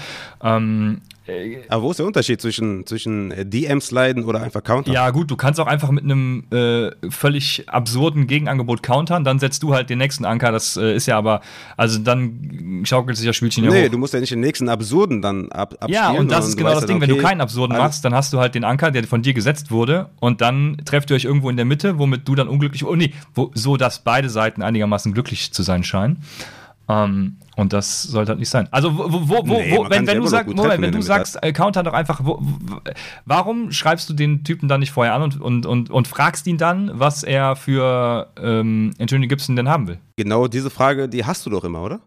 Ähm, äh, Aber wo ist der Unterschied zwischen, zwischen äh, DM-Sliden oder einfach countern? Ja, gut, du kannst auch einfach mit einem äh, völlig absurden Gegenangebot countern, dann setzt du halt den nächsten Anker. Das äh, ist ja aber, also dann schaukelt sich das Spielchen ja Nee, hoch. du musst ja nicht den nächsten absurden dann ab, abspielen. Ja, und das ist genau das Ding. Okay, Wenn du keinen absurden machst, dann hast du halt den Anker, der von dir gesetzt wurde, und dann trefft ihr euch irgendwo in der Mitte, womit du dann unglücklich, oh nee, wo, so dass beide Seiten einigermaßen glücklich zu sein scheinen. Ähm, und das sollte halt nicht sein. Also, wo, wo, wo, nee, wenn, wenn du, sag, Moment, wenn du sagst, äh, Counter doch einfach, wo, warum schreibst du den Typen dann nicht vorher an und, und, und, und fragst ihn dann, was er für ähm, Anthony Gibson denn haben will? Genau diese Frage, die hast du doch immer, oder?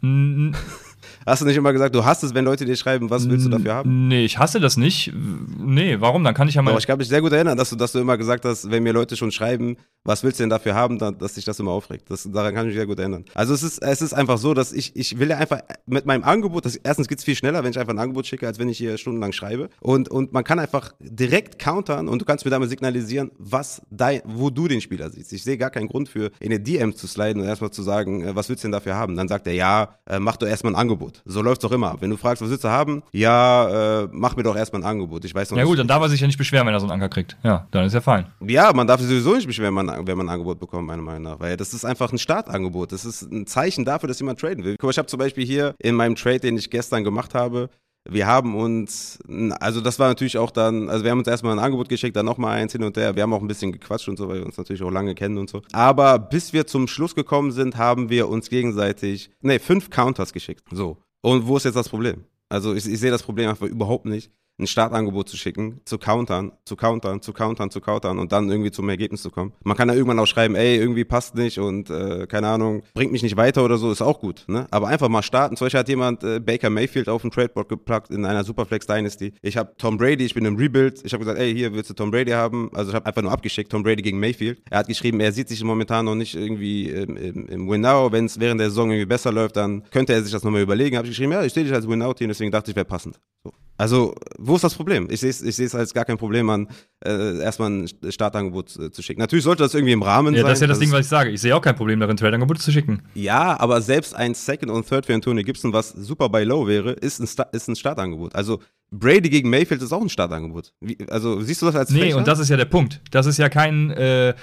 Hast du nicht immer gesagt, du hast es, wenn Leute dir schreiben, was willst du dafür haben? Nee, ich hasse das nicht. Nee, warum? Dann kann ich ja mal. Aber ich kann mich sehr gut erinnern, dass du, dass du immer gesagt hast, wenn mir Leute schon schreiben, was willst du denn dafür haben, dann, dass sich das immer aufregt. Das, daran kann ich mich sehr gut erinnern. Also es ist, es ist einfach so, dass ich, ich will ja einfach mit meinem Angebot, das, erstens geht es viel schneller, wenn ich einfach ein Angebot schicke, als wenn ich hier stundenlang schreibe. Und, und man kann einfach direkt countern und du kannst mir damit signalisieren, was dein, wo du den Spieler siehst. Ich sehe gar keinen Grund für, in eine DM zu sliden und erstmal zu sagen, äh, was willst du denn dafür haben? Dann sagt er, ja, äh, mach doch erstmal ein Angebot. So läuft es doch immer. Wenn du fragst, was willst du haben? Ja, äh, mach mir doch erstmal ein Angebot. Ich weiß noch Ja gut, dann darf er sich ja nicht beschweren, wenn er so einen Anker kriegt. Ja, dann ist ja fein. Ja, man darf sich sowieso nicht beschweren, wenn man, wenn man ein Angebot bekommt, meiner Meinung nach. Weil das ist einfach ein Startangebot. Das ist ein Zeichen dafür, dass jemand traden will. Guck mal, ich habe zum Beispiel hier in meinem Trade, den ich gestern gemacht habe, wir haben uns, also das war natürlich auch dann, also wir haben uns erstmal ein Angebot geschickt, dann nochmal eins hin und her. Wir haben auch ein bisschen gequatscht und so, weil wir uns natürlich auch lange kennen und so. Aber bis wir zum Schluss gekommen sind, haben wir uns gegenseitig, nee, fünf Counters geschickt. So. Und wo ist jetzt das Problem? Also ich, ich sehe das Problem einfach überhaupt nicht ein Startangebot zu schicken, zu countern, zu countern, zu countern, zu countern und dann irgendwie zum Ergebnis zu kommen. Man kann ja irgendwann auch schreiben, ey, irgendwie passt nicht und äh, keine Ahnung, bringt mich nicht weiter oder so, ist auch gut. Ne? Aber einfach mal starten. Zum Beispiel hat jemand äh, Baker Mayfield auf dem Tradeboard gepackt in einer Superflex Dynasty. Ich habe Tom Brady, ich bin im Rebuild. Ich habe gesagt, ey, hier willst du Tom Brady haben? Also ich habe einfach nur abgeschickt, Tom Brady gegen Mayfield. Er hat geschrieben, er sieht sich momentan noch nicht irgendwie im, im, im Win-Now. Wenn es während der Saison irgendwie besser läuft, dann könnte er sich das nochmal überlegen. Habe ich geschrieben, ja, ich sehe dich als Win-Now-Team, deswegen dachte ich, wäre passend. So. Also, wo ist das Problem? Ich sehe es ich seh's als gar kein Problem an, äh, erstmal ein Startangebot äh, zu schicken. Natürlich sollte das irgendwie im Rahmen ja, sein. Das ist ja das, das Ding, was ich sage. Ich sehe auch kein Problem darin, Trade-Angebote zu schicken. Ja, aber selbst ein Second und Third für Antonio Gibson, was super bei Low wäre, ist ein, Sta ist ein Startangebot. Also, Brady gegen Mayfield ist auch ein Startangebot. Wie, also, siehst du das als Nee, frech, und das ist ja der Punkt. Das ist ja kein äh,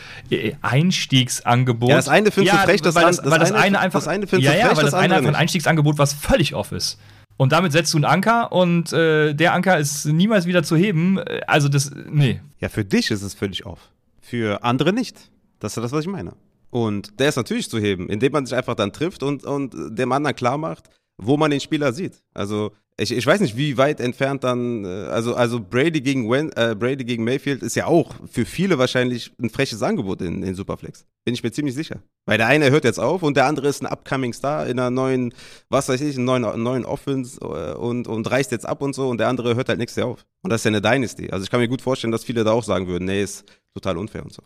Einstiegsangebot. Ja, das eine findest ja, du frech, das, weil das, weil das, eine, eine einfach. Das eine findest ja, du frech, ja, weil das, das eine einfach ein Einstiegsangebot, was völlig off ist. Und damit setzt du einen Anker und äh, der Anker ist niemals wieder zu heben. Also das, nee. Ja, für dich ist es völlig off. Für andere nicht. Das ist das, was ich meine. Und der ist natürlich zu heben, indem man sich einfach dann trifft und, und dem anderen klar macht, wo man den Spieler sieht. Also ich, ich weiß nicht, wie weit entfernt dann, äh, also, also Brady gegen Wen, äh, Brady gegen Mayfield ist ja auch für viele wahrscheinlich ein freches Angebot in, in Superflex. Bin ich mir ziemlich sicher. Weil der eine hört jetzt auf und der andere ist ein upcoming Star in einer neuen, was weiß ich, einen neuen, neuen Offense äh, und, und reißt jetzt ab und so und der andere hört halt nächstes Jahr auf. Und das ist ja eine Dynasty. Also ich kann mir gut vorstellen, dass viele da auch sagen würden, nee, ist total unfair und so.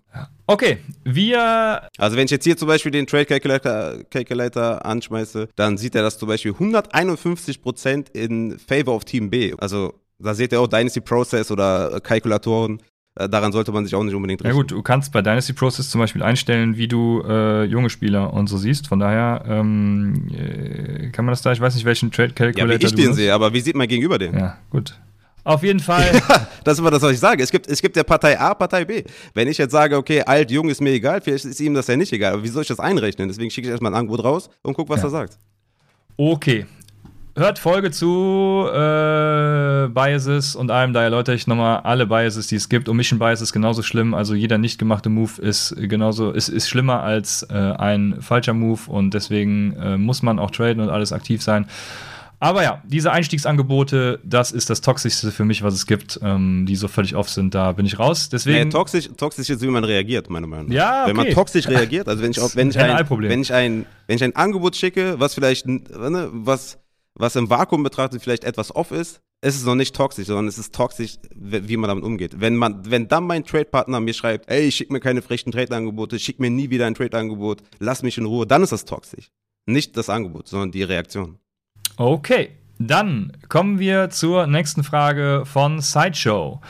Okay, wir. Also wenn ich jetzt hier zum Beispiel den Trade Calculator, Calculator anschmeiße, dann sieht er das zum Beispiel 151% in favor of Team B. Also da seht ihr auch Dynasty Process oder Kalkulatoren. Äh, daran sollte man sich auch nicht unbedingt richten. Ja gut, du kannst bei Dynasty Process zum Beispiel einstellen, wie du äh, junge Spieler und so siehst. Von daher ähm, äh, kann man das da, ich weiß nicht, welchen Trade Calculator ja, wie ich den sehe, aber wie sieht mein Gegenüber den? Ja, gut. Auf jeden Fall. [laughs] Ja, das ist immer das, was ich sage. Es gibt, es gibt ja Partei A, Partei B. Wenn ich jetzt sage, okay, alt, jung ist mir egal, vielleicht ist ihm das ja nicht egal. Aber wie soll ich das einrechnen? Deswegen schicke ich erstmal ein Angebot raus und gucke, was ja. er sagt. Okay. Hört Folge zu äh, Biases und allem, da erläutere ich nochmal alle Biases, die es gibt. Omission Bias ist genauso schlimm. Also jeder nicht gemachte Move ist genauso, ist, ist schlimmer als äh, ein falscher Move und deswegen äh, muss man auch traden und alles aktiv sein. Aber ja, diese Einstiegsangebote, das ist das Toxischste für mich, was es gibt, ähm, die so völlig off sind. Da bin ich raus. Deswegen. Nee, toxisch, toxisch ist, wie man reagiert, meiner Meinung nach. Ja, okay. Wenn man toxisch [laughs] reagiert, also wenn ich, wenn ich, ein, wenn ich, ein, wenn ich ein Angebot schicke, was vielleicht, ne, was, was im Vakuum betrachtet vielleicht etwas off ist, ist es noch nicht toxisch, sondern es ist toxisch, wie man damit umgeht. Wenn man, wenn dann mein Trade-Partner mir schreibt, ey, schick mir keine frechen Trade-Angebote, schick mir nie wieder ein Trade-Angebot, lass mich in Ruhe, dann ist das toxisch. Nicht das Angebot, sondern die Reaktion. Okay, dann kommen wir zur nächsten Frage von Sideshow.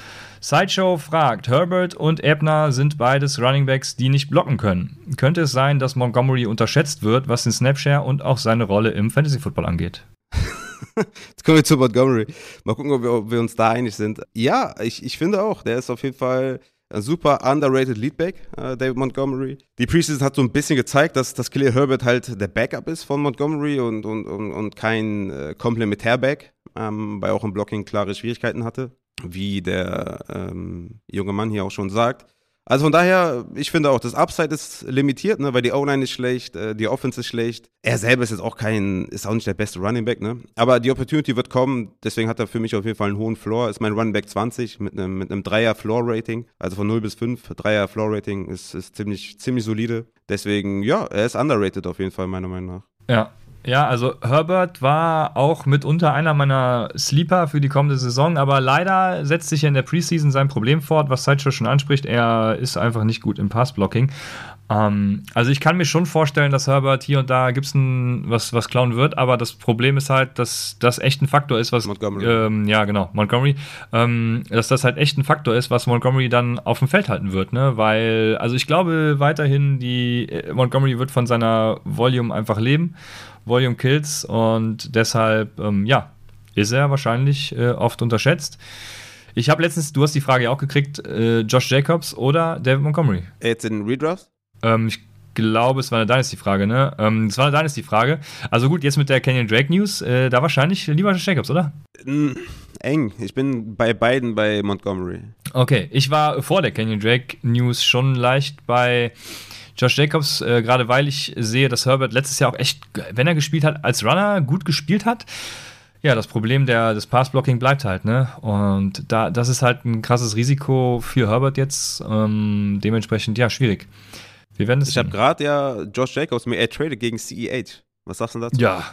Sideshow fragt, Herbert und Ebner sind beides Runningbacks, die nicht blocken können. Könnte es sein, dass Montgomery unterschätzt wird, was den Snapshare und auch seine Rolle im Fantasy Football angeht? [laughs] Jetzt kommen wir zu Montgomery. Mal gucken, ob wir, ob wir uns da einig sind. Ja, ich, ich finde auch, der ist auf jeden Fall ein super underrated Leadback, äh, David Montgomery. Die Preseason hat so ein bisschen gezeigt, dass, dass Khalil Herbert halt der Backup ist von Montgomery und, und, und, und kein äh, Komplementärback, ähm, weil auch im Blocking klare Schwierigkeiten hatte, wie der ähm, junge Mann hier auch schon sagt. Also von daher, ich finde auch, das Upside ist limitiert, ne, weil die O-Line ist schlecht, äh, die Offense ist schlecht. Er selber ist jetzt auch kein, ist auch nicht der beste Running Back, ne? Aber die Opportunity wird kommen, deswegen hat er für mich auf jeden Fall einen hohen Floor. Ist mein Running Back 20 mit einem, mit einem Dreier Floor Rating, also von 0 bis 5. Dreier Floor Rating ist, ist ziemlich, ziemlich solide. Deswegen, ja, er ist underrated auf jeden Fall, meiner Meinung nach. Ja, ja, also Herbert war auch mitunter einer meiner Sleeper für die kommende Saison, aber leider setzt sich in der Preseason sein Problem fort, was Sideshow schon anspricht. Er ist einfach nicht gut im Passblocking. Ähm, also ich kann mir schon vorstellen, dass Herbert hier und da Gibson was, was klauen wird, aber das Problem ist halt, dass das echt ein Faktor ist, was Montgomery. Ähm, ja genau, Montgomery, ähm, dass das halt echt ein Faktor ist, was Montgomery dann auf dem Feld halten wird, ne? Weil, also ich glaube weiterhin, die äh, Montgomery wird von seiner Volume einfach leben. Volume Kills und deshalb, ähm, ja, ist er wahrscheinlich äh, oft unterschätzt. Ich habe letztens, du hast die Frage ja auch gekriegt, äh, Josh Jacobs oder David Montgomery? Jetzt in Redraft? Ähm, ich glaube, es war eine Dynasty-Frage, ne? Ähm, es war eine Dynasty-Frage. Also gut, jetzt mit der Canyon Drake News, äh, da wahrscheinlich lieber Josh Jacobs, oder? Mm, eng. Ich bin bei beiden bei Montgomery. Okay, ich war vor der Canyon Drake News schon leicht bei Josh Jacobs, äh, gerade weil ich sehe, dass Herbert letztes Jahr auch echt, wenn er gespielt hat, als Runner gut gespielt hat. Ja, das Problem der, des Passblocking bleibt halt, ne? Und da, das ist halt ein krasses Risiko für Herbert jetzt. Ähm, dementsprechend, ja, schwierig. Wir werden Ich habe gerade ja Josh Jacobs mir ertradet gegen CEH. Was sagst du dazu? Ja,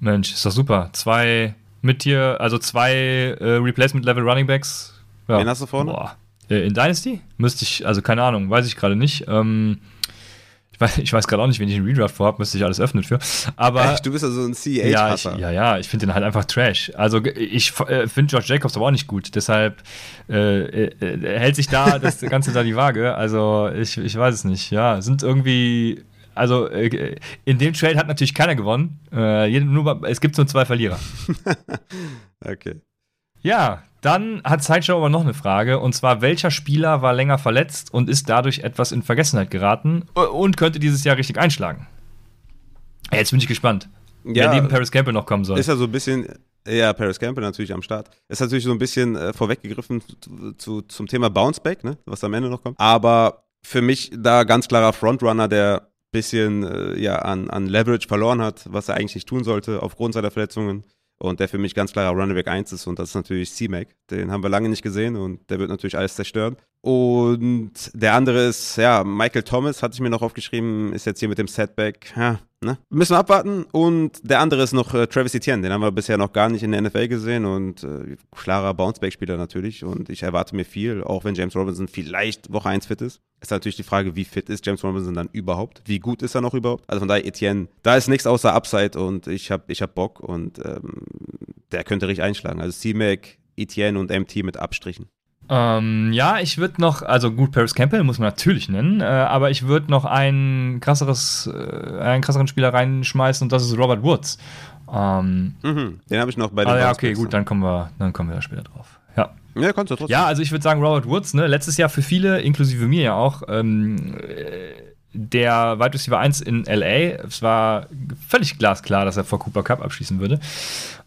Mensch, ist doch super. Zwei mit hier, also zwei äh, Replacement-Level Runningbacks. Ja. Wen hast du vorne? Boah. Äh, in Dynasty? Müsste ich, also keine Ahnung, weiß ich gerade nicht. Ähm, ich weiß, ich weiß gerade auch nicht, wenn ich einen Redraft vorhabe, müsste ich alles öffnen für. Aber Echt? du bist also ein CH ja, ich, ja, ja, ich finde den halt einfach Trash. Also ich äh, finde George Jacobs aber auch nicht gut. Deshalb äh, äh, hält sich da [laughs] das Ganze da die Waage. Also ich, ich weiß es nicht. Ja, sind irgendwie also äh, in dem Trade hat natürlich keiner gewonnen. Äh, nur, es gibt nur zwei Verlierer. [laughs] okay. Ja, dann hat Sideshow aber noch eine Frage, und zwar, welcher Spieler war länger verletzt und ist dadurch etwas in Vergessenheit geraten und könnte dieses Jahr richtig einschlagen? Jetzt bin ich gespannt. Ja, wer neben Paris Campbell noch kommen soll. Ist ja so ein bisschen, ja, Paris Campbell natürlich am Start. Ist natürlich so ein bisschen äh, vorweggegriffen zu, zu, zum Thema Bounceback, ne, was am Ende noch kommt. Aber für mich da ganz klarer Frontrunner der bisschen äh, ja, an, an Leverage verloren hat, was er eigentlich nicht tun sollte aufgrund seiner Verletzungen und der für mich ganz klarer Running Back 1 ist und das ist natürlich C-Mac. Den haben wir lange nicht gesehen und der wird natürlich alles zerstören. Und der andere ist, ja, Michael Thomas, hatte ich mir noch aufgeschrieben, ist jetzt hier mit dem Setback. Ja, ne? Müssen wir abwarten. Und der andere ist noch äh, Travis Etienne, den haben wir bisher noch gar nicht in der NFL gesehen und äh, klarer Bounceback-Spieler natürlich. Und ich erwarte mir viel, auch wenn James Robinson vielleicht Woche 1 fit ist. Ist natürlich die Frage, wie fit ist James Robinson dann überhaupt? Wie gut ist er noch überhaupt? Also von daher, Etienne, da ist nichts außer Upside und ich habe ich hab Bock und ähm, der könnte richtig einschlagen. Also C-Mac, Etienne und MT mit Abstrichen. Ähm, ja, ich würde noch, also gut, Paris Campbell muss man natürlich nennen, äh, aber ich würde noch ein krasseres, äh, einen krasseren Spieler reinschmeißen und das ist Robert Woods. Ähm, mhm, den habe ich noch bei den ah, Ja, okay, gut, dann kommen wir, dann kommen wir da später drauf. Ja. Ja, kannst du trotzdem. Ja, also ich würde sagen, Robert Woods, ne, letztes Jahr für viele, inklusive mir ja auch, ähm, der Wide Receiver 1 in LA. Es war völlig glasklar, dass er vor Cooper Cup abschließen würde.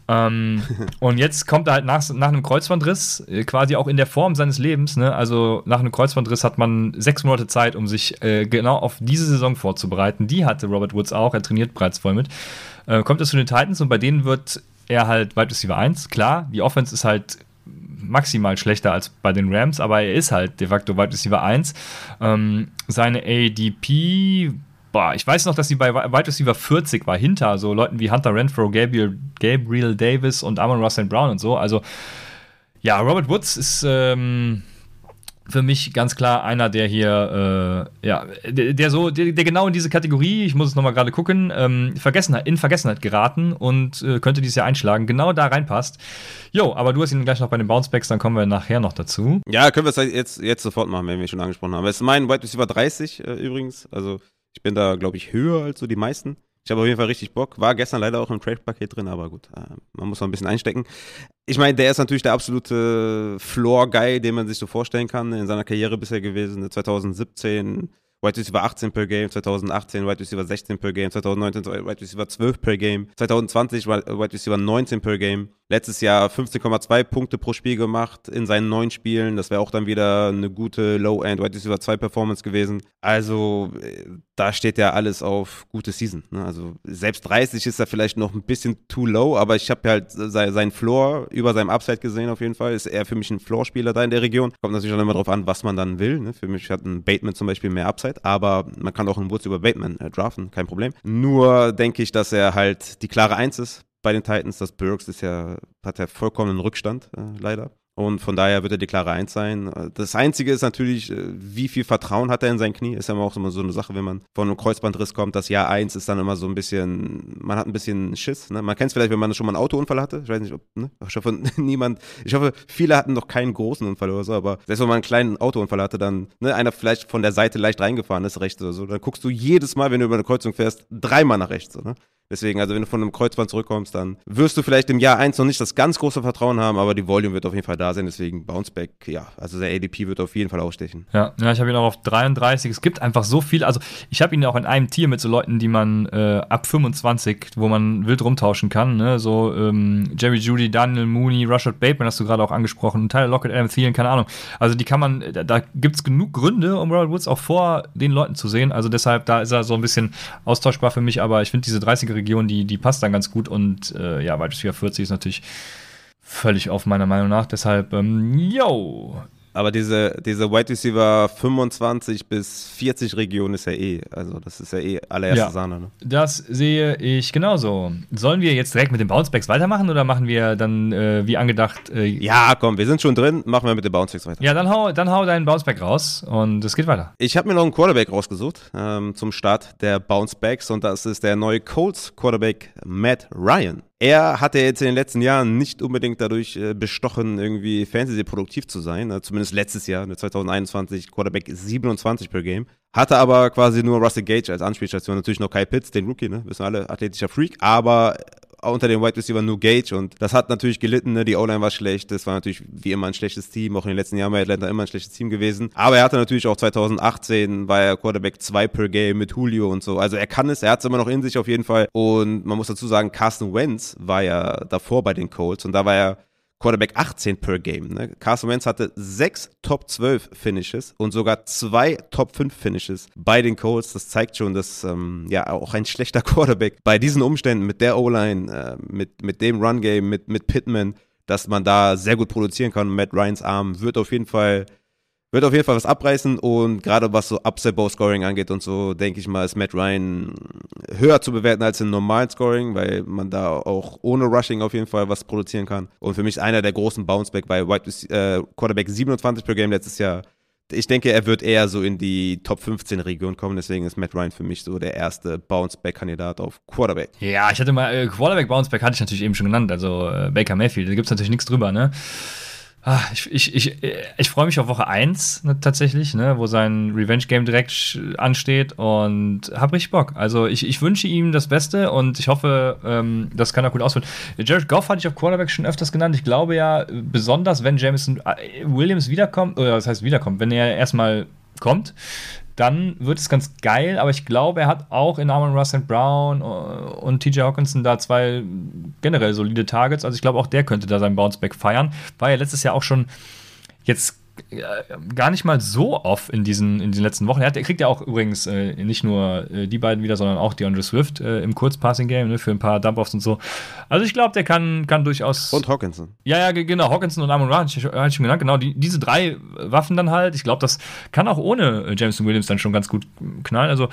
Ähm, und jetzt kommt er halt nach, nach einem Kreuzbandriss, äh, quasi auch in der Form seines Lebens. Ne? Also nach einem Kreuzbandriss hat man sechs Monate Zeit, um sich äh, genau auf diese Saison vorzubereiten. Die hatte Robert Woods auch, er trainiert bereits voll mit. Äh, kommt er zu den Titans und bei denen wird er halt Wide Receiver 1. Klar, die Offense ist halt maximal schlechter als bei den Rams, aber er ist halt de facto Wide Receiver 1. Ähm, seine ADP boah, ich weiß noch, dass sie bei Wide Receiver 40 war, hinter so Leuten wie Hunter Renfro, Gabriel, Gabriel Davis und Amon Russell Brown und so. Also, ja, Robert Woods ist ähm, für mich ganz klar einer, der hier, äh, ja, der, der so, der, der, genau in diese Kategorie, ich muss es nochmal gerade gucken, ähm, Vergessenheit, in Vergessenheit geraten und äh, könnte dieses Jahr einschlagen, genau da reinpasst. Jo, aber du hast ihn gleich noch bei den Bouncebacks, dann kommen wir nachher noch dazu. Ja, können wir es jetzt, jetzt sofort machen, wenn wir schon angesprochen haben. Es ist mein Wide Receiver 30 äh, übrigens, also ich bin da, glaube ich, höher als so die meisten. Ich habe auf jeden Fall richtig Bock. War gestern leider auch im Trade-Paket drin, aber gut, äh, man muss noch ein bisschen einstecken. Ich meine, der ist natürlich der absolute Floor-Guy, den man sich so vorstellen kann in seiner Karriere bisher gewesen. 2017 Wide Receiver 18 per Game, 2018 Wide Receiver 16 per Game, 2019 Wide Receiver 12 per Game, 2020 Wide Receiver 19 per Game. Letztes Jahr 15,2 Punkte pro Spiel gemacht in seinen neun Spielen. Das wäre auch dann wieder eine gute Low-End Wide Receiver 2 Performance gewesen. Also äh, da steht ja alles auf gute Season. Ne? Also selbst 30 ist er vielleicht noch ein bisschen too low, aber ich habe halt seinen Floor über seinem Upside gesehen auf jeden Fall. Ist er für mich ein Floor-Spieler da in der Region. Kommt natürlich auch immer darauf an, was man dann will. Ne? Für mich hat ein Bateman zum Beispiel mehr Upside, aber man kann auch einen Woods über Bateman äh, draften, kein Problem. Nur denke ich, dass er halt die klare Eins ist bei den Titans. Das Burks ist ja, hat ja vollkommen Rückstand, äh, leider. Und von daher wird er die klare Eins sein. Das Einzige ist natürlich, äh, wie viel Vertrauen hat er in sein Knie? Ist ja immer auch immer so eine Sache, wenn man von einem Kreuzbandriss kommt. Das Jahr eins ist dann immer so ein bisschen, man hat ein bisschen Schiss. Ne? Man kennt es vielleicht, wenn man schon mal einen Autounfall hatte. Ich weiß nicht, ob, ne? Ich hoffe, [laughs] niemand, ich hoffe, viele hatten noch keinen großen Unfall oder so, aber selbst wenn man einen kleinen Autounfall hatte, dann, ne, einer vielleicht von der Seite leicht reingefahren ist, rechts oder so, dann guckst du jedes Mal, wenn du über eine Kreuzung fährst, dreimal nach rechts. So, ne? Deswegen, also wenn du von einem Kreuzband zurückkommst, dann wirst du vielleicht im Jahr 1 noch nicht das ganz große Vertrauen haben, aber die Volume wird auf jeden Fall da sein. Deswegen Bounceback, ja, also der ADP wird auf jeden Fall ausstechen. Ja, ja ich habe ihn auch auf 33. Es gibt einfach so viel. Also ich habe ihn auch in einem Tier mit so Leuten, die man äh, ab 25, wo man wild rumtauschen kann. Ne? So ähm, Jerry Judy, Daniel Mooney, Rashad Bateman hast du gerade auch angesprochen, Tyler Lockett, Adam Thielen, keine Ahnung. Also die kann man, da, da gibt es genug Gründe, um Robert Woods auch vor den Leuten zu sehen. Also deshalb, da ist er so ein bisschen austauschbar für mich, aber ich finde diese 30er Region, die, die passt dann ganz gut und äh, ja, Wide Receiver 40 ist natürlich völlig auf meiner Meinung nach. Deshalb, ähm, yo, aber diese, diese Wide Receiver 25 bis 40 Region ist ja eh, also das ist ja eh allererste ja, Sahne. Ne? Das sehe ich genauso. Sollen wir jetzt direkt mit den Bouncebacks weitermachen oder machen wir dann äh, wie angedacht? Äh, ja, komm, wir sind schon drin, machen wir mit den Bouncebacks weiter. Ja, dann hau, dann hau deinen Bounceback raus und es geht weiter. Ich habe mir noch einen Quarterback rausgesucht ähm, zum Start der Bouncebacks und das ist der neue Colts Quarterback Matt Ryan. Er hatte jetzt in den letzten Jahren nicht unbedingt dadurch äh, bestochen, irgendwie Fantasy-produktiv zu sein. Also zumindest letztes Jahr, 2021, Quarterback 27 per Game. Hatte aber quasi nur Russell Gage als Anspielstation. Natürlich noch Kai Pitts, den Rookie, ne? Wissen alle, athletischer Freak. Aber unter den Wide Receiver nur Gage und das hat natürlich gelitten, ne? die O-Line war schlecht, das war natürlich wie immer ein schlechtes Team, auch in den letzten Jahren bei Atlanta immer ein schlechtes Team gewesen, aber er hatte natürlich auch 2018, war er Quarterback 2 per Game mit Julio und so, also er kann es, er hat es immer noch in sich auf jeden Fall. Und man muss dazu sagen, Carsten Wentz war ja davor bei den Colts und da war er Quarterback 18 per Game. Ne? Carson Wentz hatte sechs Top 12 Finishes und sogar zwei Top 5 Finishes bei den Colts. Das zeigt schon, dass ähm, ja auch ein schlechter [laughs] Quarterback bei diesen Umständen mit der O-Line, äh, mit, mit dem Run-Game, mit, mit Pittman, dass man da sehr gut produzieren kann. Matt Ryans Arm wird auf jeden Fall wird auf jeden Fall was abreißen und gerade was so Upset Bow Scoring angeht und so, denke ich mal, ist Matt Ryan höher zu bewerten als im normalen Scoring, weil man da auch ohne Rushing auf jeden Fall was produzieren kann. Und für mich einer der großen Bounceback bei White äh, Quarterback 27 per Game letztes Jahr. Ich denke, er wird eher so in die Top 15 Region kommen, deswegen ist Matt Ryan für mich so der erste Bounceback-Kandidat auf Quarterback. Ja, ich hatte mal, äh, Quarterback-Bounceback hatte ich natürlich eben schon genannt, also äh, Baker Mayfield, da gibt es natürlich nichts drüber, ne? Ah, ich, ich, ich, ich freue mich auf Woche 1 ne, tatsächlich, ne, wo sein Revenge-Game direkt ansteht und habe richtig Bock. Also ich, ich wünsche ihm das Beste und ich hoffe, ähm, das kann er gut ausführen. Jared Goff hatte ich auf Quarterback schon öfters genannt. Ich glaube ja, besonders wenn Jameson äh, Williams wiederkommt, oder das heißt wiederkommt, wenn er erstmal kommt, dann wird es ganz geil, aber ich glaube, er hat auch in Armand Russ Brown und TJ Hawkinson da zwei generell solide Targets. Also ich glaube, auch der könnte da sein Bounceback feiern. War ja letztes Jahr auch schon jetzt äh, gar nicht mal so oft in diesen, in den letzten Wochen. Er, hat, er kriegt ja auch übrigens äh, nicht nur äh, die beiden wieder, sondern auch die Andre Swift äh, im Kurzpassing-Game ne, für ein paar Dump-Offs und so. Also ich glaube, der kann, kann durchaus. Und Hawkinson. Ja, ja, genau. Hawkinson und Amon Ra hatte ich, hatte ich schon genannt. Genau, die, diese drei Waffen dann halt. Ich glaube, das kann auch ohne äh, Jameson Williams dann schon ganz gut knallen. Also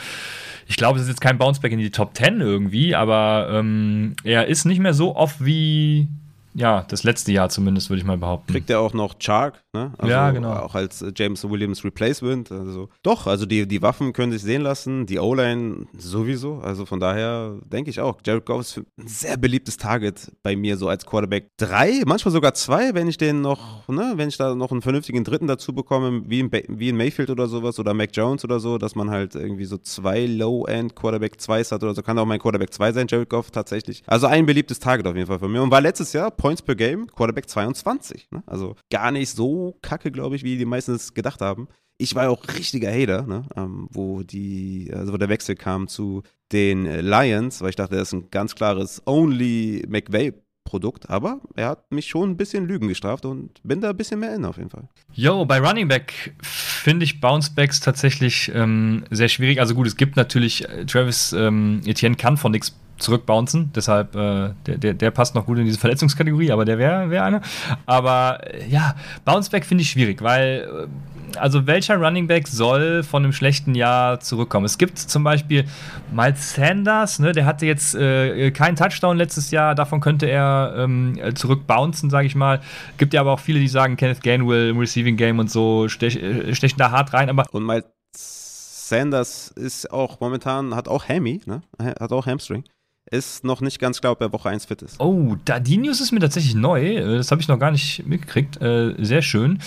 ich glaube, es ist jetzt kein Bounceback in die Top 10 irgendwie, aber ähm, er ist nicht mehr so oft wie ja, das letzte Jahr zumindest, würde ich mal behaupten. Kriegt er auch noch Chark, ne? Also ja, genau. Auch als äh, James Williams Replacement. Also doch, also die, die Waffen können sich sehen lassen, die O-Line sowieso. Also von daher denke ich auch, Jared Goff ist ein sehr beliebtes Target bei mir so als Quarterback. Drei, manchmal sogar zwei, wenn ich den noch, ne, wenn ich da noch einen vernünftigen Dritten dazu bekomme, wie in, wie in Mayfield oder sowas oder Mac Jones oder so, dass man halt irgendwie so zwei Low-End Quarterback 2 hat oder so. Kann auch mein Quarterback 2 sein, Jared Goff tatsächlich. Also ein beliebtes Target auf jeden Fall von mir. Und war letztes Jahr Points per Game, Quarterback 22. Ne? Also gar nicht so kacke, glaube ich, wie die meisten es gedacht haben. Ich war auch richtiger Hater, ne? ähm, wo, die, also wo der Wechsel kam zu den Lions, weil ich dachte, das ist ein ganz klares Only McVay Produkt, aber er hat mich schon ein bisschen Lügen gestraft und bin da ein bisschen mehr in auf jeden Fall. Yo, bei Running Back finde ich Bouncebacks tatsächlich ähm, sehr schwierig. Also gut, es gibt natürlich, äh, Travis ähm, Etienne kann von nichts zurückbouncen. Deshalb, äh, der, der, der, passt noch gut in diese Verletzungskategorie, aber der wäre wär eine. Aber äh, ja, Bounceback finde ich schwierig, weil, äh, also welcher Running Back soll von einem schlechten Jahr zurückkommen? Es gibt zum Beispiel Miles Sanders, ne, der hatte jetzt äh, keinen Touchdown letztes Jahr, davon könnte er ähm, zurückbouncen, sage ich mal. Gibt ja aber auch viele, die sagen, Kenneth Gainwell im Receiving Game und so stech, äh, stechen da hart rein. Aber und Miles Sanders ist auch momentan, hat auch Hammy, ne? Hat auch Hamstring ist noch nicht ganz klar, ob er Woche 1 fit ist. Oh, da, die News ist mir tatsächlich neu. Das habe ich noch gar nicht mitgekriegt. Äh, sehr schön.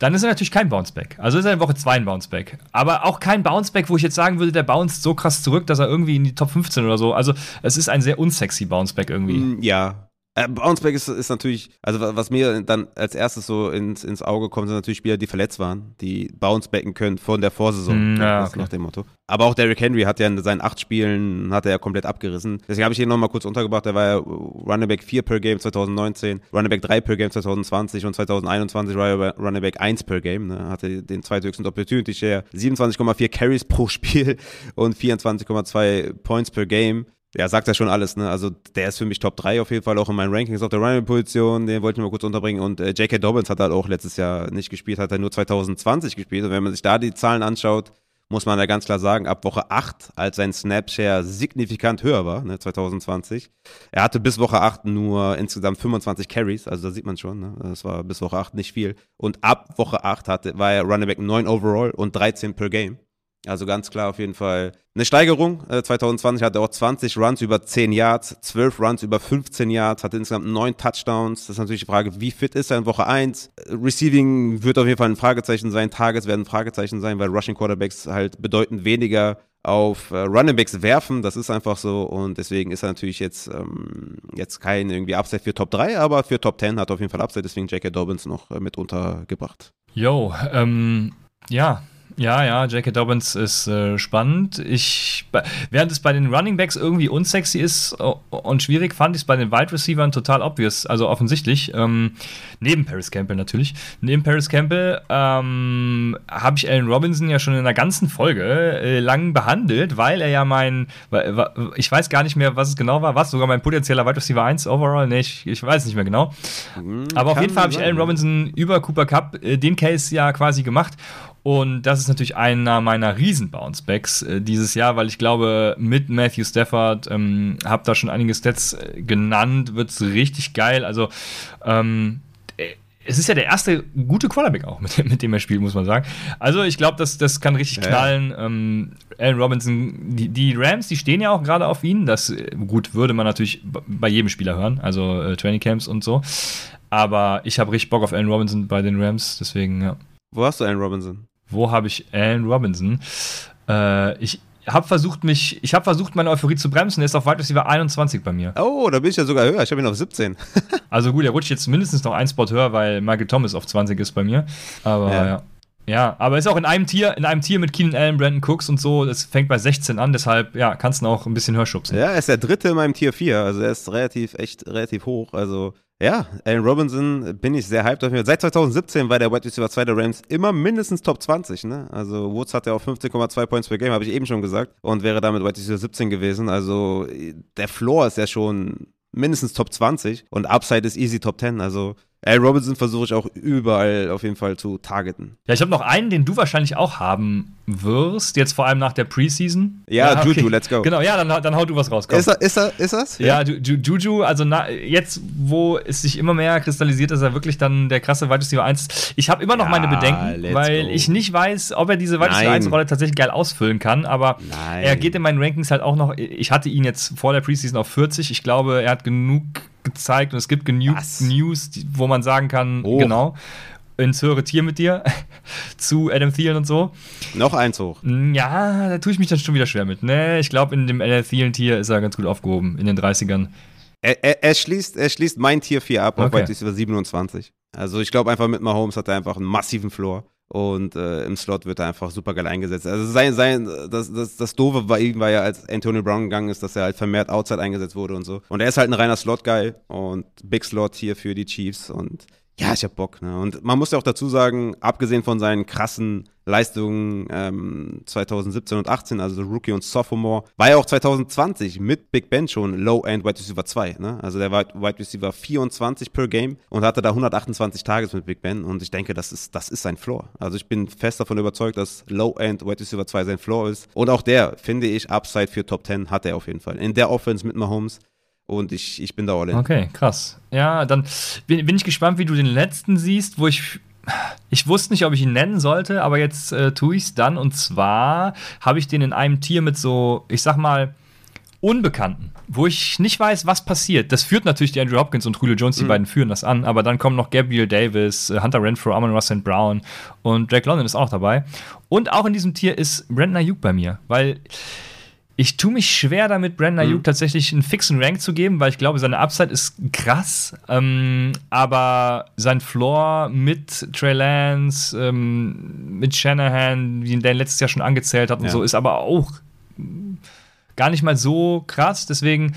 Dann ist er natürlich kein Bounceback. Also ist er in Woche 2 ein Bounceback. Aber auch kein Bounceback, wo ich jetzt sagen würde, der bounced so krass zurück, dass er irgendwie in die Top 15 oder so. Also es ist ein sehr unsexy Bounceback irgendwie. Mm, ja, äh, Bounceback ist, ist natürlich, also was mir dann als erstes so ins, ins Auge kommt, sind natürlich Spieler, die verletzt waren, die Bouncebacken können von der Vorsaison. Mm, ja, okay. Nach dem Motto. Aber auch Derrick Henry hat ja in seinen acht Spielen, hat er ja komplett abgerissen. Deswegen habe ich ihn nochmal kurz untergebracht. Der war ja Running Back 4 per Game 2019, Running Back 3 per Game 2020 und 2021 war er Running Back 1 per Game. Ne? Hatte den zweithöchsten Opportunity Share, 27,4 Carries pro Spiel und 24,2 Points per Game. Ja, sagt ja schon alles, ne? Also der ist für mich Top 3 auf jeden Fall auch in meinen Rankings auf der Running-Position, den wollte ich mal kurz unterbringen. Und äh, J.K. Dobbins hat halt auch letztes Jahr nicht gespielt, hat er nur 2020 gespielt. Und wenn man sich da die Zahlen anschaut, muss man da ganz klar sagen, ab Woche 8, als sein Snapshare signifikant höher war, ne, 2020. Er hatte bis Woche 8 nur insgesamt 25 Carries, also da sieht man schon, ne, das war bis Woche 8 nicht viel. Und ab Woche 8 hatte, war er Running Back 9 overall und 13 per Game. Also ganz klar auf jeden Fall eine Steigerung. 2020 äh, hatte er auch 20 Runs über 10 Yards, 12 Runs über 15 Yards, hatte insgesamt 9 Touchdowns. Das ist natürlich die Frage, wie fit ist er in Woche 1? Receiving wird auf jeden Fall ein Fragezeichen sein, Targets werden ein Fragezeichen sein, weil Rushing Quarterbacks halt bedeutend weniger auf äh, Running Backs werfen, das ist einfach so und deswegen ist er natürlich jetzt, ähm, jetzt kein irgendwie Upside für Top 3, aber für Top 10 hat er auf jeden Fall Upside, deswegen J.K. Dobbins noch äh, mit untergebracht. Yo, ähm, ja, Ja, ja, J.K. Dobbins ist äh, spannend. Ich, während es bei den Running Backs irgendwie unsexy ist und schwierig, fand ich es bei den Wide Receivers total obvious, also offensichtlich. Ähm, neben Paris Campbell natürlich. Neben Paris Campbell ähm, habe ich Allen Robinson ja schon in einer ganzen Folge äh, lang behandelt, weil er ja mein, ich weiß gar nicht mehr, was es genau war, was, sogar mein potenzieller Wide Receiver 1 overall, nee, ich, ich weiß nicht mehr genau. Mhm, Aber auf jeden Fall habe ich Allen Robinson über Cooper Cup äh, den Case ja quasi gemacht und das ist natürlich einer meiner Riesen-Bouncebacks äh, dieses Jahr, weil ich glaube, mit Matthew Stafford, ähm, habe da schon einige Stats äh, genannt, wird es richtig geil. Also, ähm, äh, es ist ja der erste gute Quarterback auch, [laughs] mit, mit dem er spielt, muss man sagen. Also, ich glaube, das, das kann richtig ja, knallen. Ja. Ähm, Allen Robinson, die, die, Rams, die stehen ja auch gerade auf ihn. Das, äh, gut, würde man natürlich bei jedem Spieler hören, also äh, Training Camps und so. Aber ich habe richtig Bock auf Allen Robinson bei den Rams, deswegen, ja. Wo hast du Allen Robinson? Wo habe ich Allen Robinson? Äh, ich habe versucht, mich, ich habe versucht, meine Euphorie zu bremsen. Er ist auf Wide Receiver 21 bei mir. Oh, da bin ich ja sogar höher. Ich habe ihn auf 17. [laughs] also gut, er rutscht jetzt mindestens noch ein Spot höher, weil Michael Thomas auf 20 ist bei mir. Aber ja. ja. Ja, aber ist auch in einem Tier, in einem Tier mit Keenan Allen, Brandon Cooks und so. Das fängt bei 16 an, deshalb ja, kannst du auch ein bisschen höher schubsen. Ja, er ist der dritte in meinem Tier 4, also er ist relativ, echt relativ hoch. Also ja, Allen Robinson bin ich sehr hyped auf Seit 2017 war der Wide Receiver 2 der Rams immer mindestens Top 20. Ne? Also Woods hat ja auch 15,2 Points per Game, habe ich eben schon gesagt. Und wäre damit Wide Receiver 17 gewesen. Also der Floor ist ja schon mindestens Top 20 und Upside ist easy Top 10. Also Al Robinson versuche ich auch überall auf jeden Fall zu targeten. Ja, ich habe noch einen, den du wahrscheinlich auch haben wirst, jetzt vor allem nach der Preseason. Ja, ja okay. Juju, let's go. Genau, ja, dann, dann hau du was raus. Komm. Ist, er, ist, er, ist das? Ja, ja Juju, also na, jetzt, wo es sich immer mehr kristallisiert, dass er wirklich dann der krasse Wide Receiver 1 ist. Ich habe immer noch ja, meine Bedenken, weil go. ich nicht weiß, ob er diese Wide Receiver 1 Rolle tatsächlich geil ausfüllen kann, aber Nein. er geht in meinen Rankings halt auch noch, ich hatte ihn jetzt vor der Preseason auf 40, ich glaube, er hat genug gezeigt und es gibt genug Was? News, wo man sagen kann, oh. genau, ins höhere Tier mit dir [laughs] zu Adam Thielen und so. Noch eins hoch. Mm, ja, da tue ich mich dann schon wieder schwer mit. Ne, ich glaube, in dem Adam Thielen-Tier ist er ganz gut aufgehoben, in den 30ern. Er, er, er, schließt, er schließt mein Tier 4 ab auf okay. über 27. Also ich glaube einfach mit Mahomes hat er einfach einen massiven Floor und äh, im Slot wird er einfach super geil eingesetzt. Also sein, sein, das, das, das Doofe bei ihm war ja, als Antonio Brown gegangen ist, dass er halt vermehrt Outside eingesetzt wurde und so. Und er ist halt ein reiner Slot-Guy und Big Slot hier für die Chiefs und ja, ich hab Bock. Ne? Und man muss ja auch dazu sagen, abgesehen von seinen krassen Leistungen ähm, 2017 und 18, also Rookie und Sophomore, war er auch 2020 mit Big Ben schon Low-End Wide Receiver 2. Ne? Also der war Wide Receiver 24 per Game und hatte da 128 Tages mit Big Ben. Und ich denke, das ist, das ist sein Floor. Also ich bin fest davon überzeugt, dass Low-End Wide Receiver 2 sein Floor ist. Und auch der, finde ich, Upside für Top 10 hat er auf jeden Fall. In der Offense mit Mahomes und ich, ich bin da all in. Okay, krass. Ja, dann bin, bin ich gespannt, wie du den letzten siehst, wo ich. Ich wusste nicht, ob ich ihn nennen sollte, aber jetzt äh, tue ich es dann. Und zwar habe ich den in einem Tier mit so, ich sag mal, Unbekannten, wo ich nicht weiß, was passiert. Das führt natürlich die Andrew Hopkins und Julio Jones, die mhm. beiden führen das an, aber dann kommen noch Gabriel Davis, äh, Hunter Renfro, Amon Russell Brown und Jack London ist auch noch dabei. Und auch in diesem Tier ist Brandon Ayuk bei mir, weil ich tue mich schwer damit, Brandon Ayuk mhm. tatsächlich einen fixen Rank zu geben, weil ich glaube, seine Upside ist krass. Ähm, aber sein Floor mit Trey Lance, ähm, mit Shanahan, wie ihn der letztes Jahr schon angezählt hat und ja. so, ist aber auch gar nicht mal so krass. Deswegen,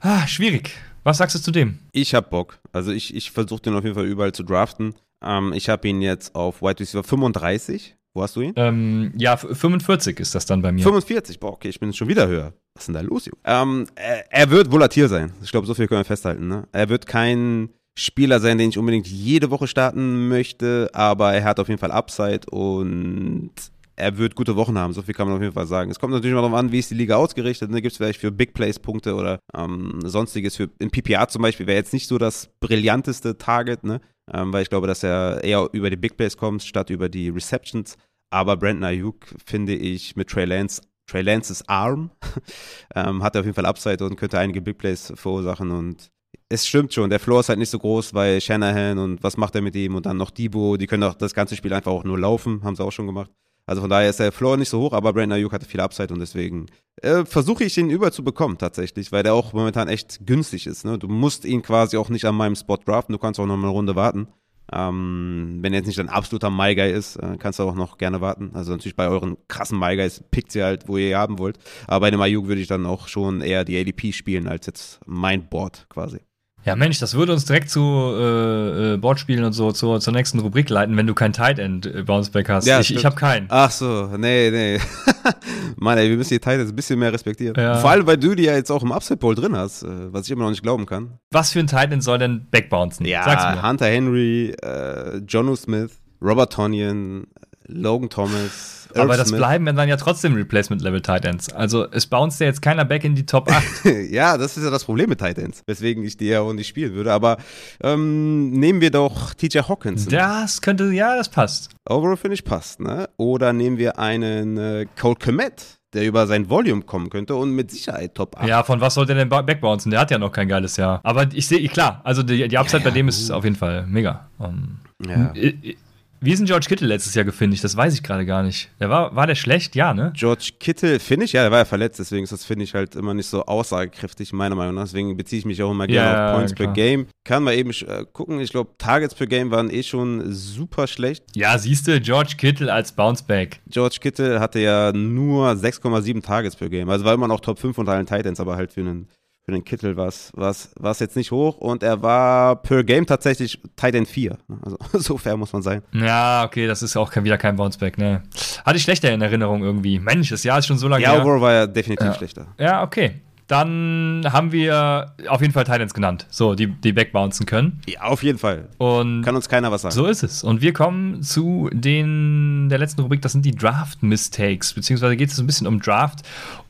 ah, schwierig. Was sagst du zu dem? Ich hab Bock. Also ich, ich versuche den auf jeden Fall überall zu draften. Ähm, ich habe ihn jetzt auf White Receiver 35 wo hast du ihn? Ähm, ja, 45 ist das dann bei mir. 45, boah, okay, ich bin schon wieder höher. Was ist denn da los, Junge? Ähm, er, er, wird volatil sein. Ich glaube, so viel können wir festhalten. Ne? Er wird kein Spieler sein, den ich unbedingt jede Woche starten möchte, aber er hat auf jeden Fall Upside und er wird gute Wochen haben. So viel kann man auf jeden Fall sagen. Es kommt natürlich mal darauf an, wie ist die Liga ausgerichtet. Ne? Gibt es vielleicht für Big Plays Punkte oder ähm, sonstiges. Für, in PPA zum Beispiel wäre jetzt nicht so das brillanteste Target, ne? Ähm, weil ich glaube, dass er eher über die Big Plays kommt, statt über die Receptions. Aber Brandon Ayuk finde ich mit Trey Lance, Trey Lances Arm, [laughs] ähm, hat er auf jeden Fall Upside und könnte einige Big Plays verursachen und es stimmt schon, der Floor ist halt nicht so groß, weil Shanahan und was macht er mit ihm und dann noch Debo, die können auch das ganze Spiel einfach auch nur laufen, haben sie auch schon gemacht. Also von daher ist der Floor nicht so hoch, aber Brandon Ayuk hatte viel Upside und deswegen äh, versuche ich ihn überzubekommen tatsächlich, weil der auch momentan echt günstig ist. Ne? Du musst ihn quasi auch nicht an meinem Spot draften, du kannst auch noch eine Runde warten. Ähm, wenn er jetzt nicht ein absoluter My Guy ist, äh, kannst du auch noch gerne warten. Also natürlich bei euren krassen My Guys pickt ihr halt, wo ihr haben wollt. Aber bei dem Ayuk würde ich dann auch schon eher die ADP spielen als jetzt mein Board quasi. Ja, Mensch, das würde uns direkt zu äh, äh, Bordspielen und so zur, zur nächsten Rubrik leiten, wenn du kein Tight End äh, Bounceback hast. Ja, ich ich habe keinen. Ach so, nee, nee. [laughs] Mann, ey, wir müssen die Tight Ends ein bisschen mehr respektieren. Ja. Vor allem, weil du die ja jetzt auch im Upset Bowl drin hast, äh, was ich immer noch nicht glauben kann. Was für ein Tight End soll denn backbouncen? Ja, Hunter Henry, äh, Jonu Smith, Robert Tonyan, Logan Thomas. Aber das Smith. bleiben dann ja trotzdem Replacement-Level Titans. Also es bounced ja jetzt keiner back in die Top 8. [laughs] ja, das ist ja das Problem mit Titans, weswegen ich die ja auch nicht spielen würde. Aber ähm, nehmen wir doch TJ Hawkins. Das könnte, ja, das passt. Overall finde ich passt, ne? Oder nehmen wir einen äh, Cole Komet der über sein Volume kommen könnte und mit Sicherheit Top 8. Ja, von was soll der denn backbouncen? Der hat ja noch kein geiles Jahr. Aber ich sehe, klar, also die, die Upside ja, ja, bei dem ist auf jeden Fall mega. Um, ja. Wie ist denn George Kittle letztes Jahr gefindigt? Das weiß ich gerade gar nicht. Der war, war der schlecht? Ja, ne? George Kittle, finde ich, ja, der war ja verletzt, deswegen ist das, finde ich, halt immer nicht so aussagekräftig, meiner Meinung nach. Deswegen beziehe ich mich auch immer gerne ja, auf Points per Game. Kann man eben äh, gucken, ich glaube, Targets per Game waren eh schon super schlecht. Ja, siehst du, George Kittle als Bounceback. George Kittle hatte ja nur 6,7 Targets per Game. Also war immer noch Top 5 unter allen Titans, aber halt für einen für den Kittel war es jetzt nicht hoch und er war per Game tatsächlich Titan 4. Also [laughs] so fair muss man sein. Ja, okay, das ist auch wieder kein Bounceback, ne? Hatte ich schlechter in Erinnerung irgendwie. Mensch, das Jahr ist schon so lange her. Ja, overall war er definitiv ja. schlechter. Ja, okay. Dann haben wir auf jeden Fall Titans genannt, so, die, die backbouncen können. Ja, auf jeden Fall. Und Kann uns keiner was sagen. So ist es. Und wir kommen zu den, der letzten Rubrik, das sind die Draft-Mistakes, beziehungsweise geht es ein bisschen um Draft.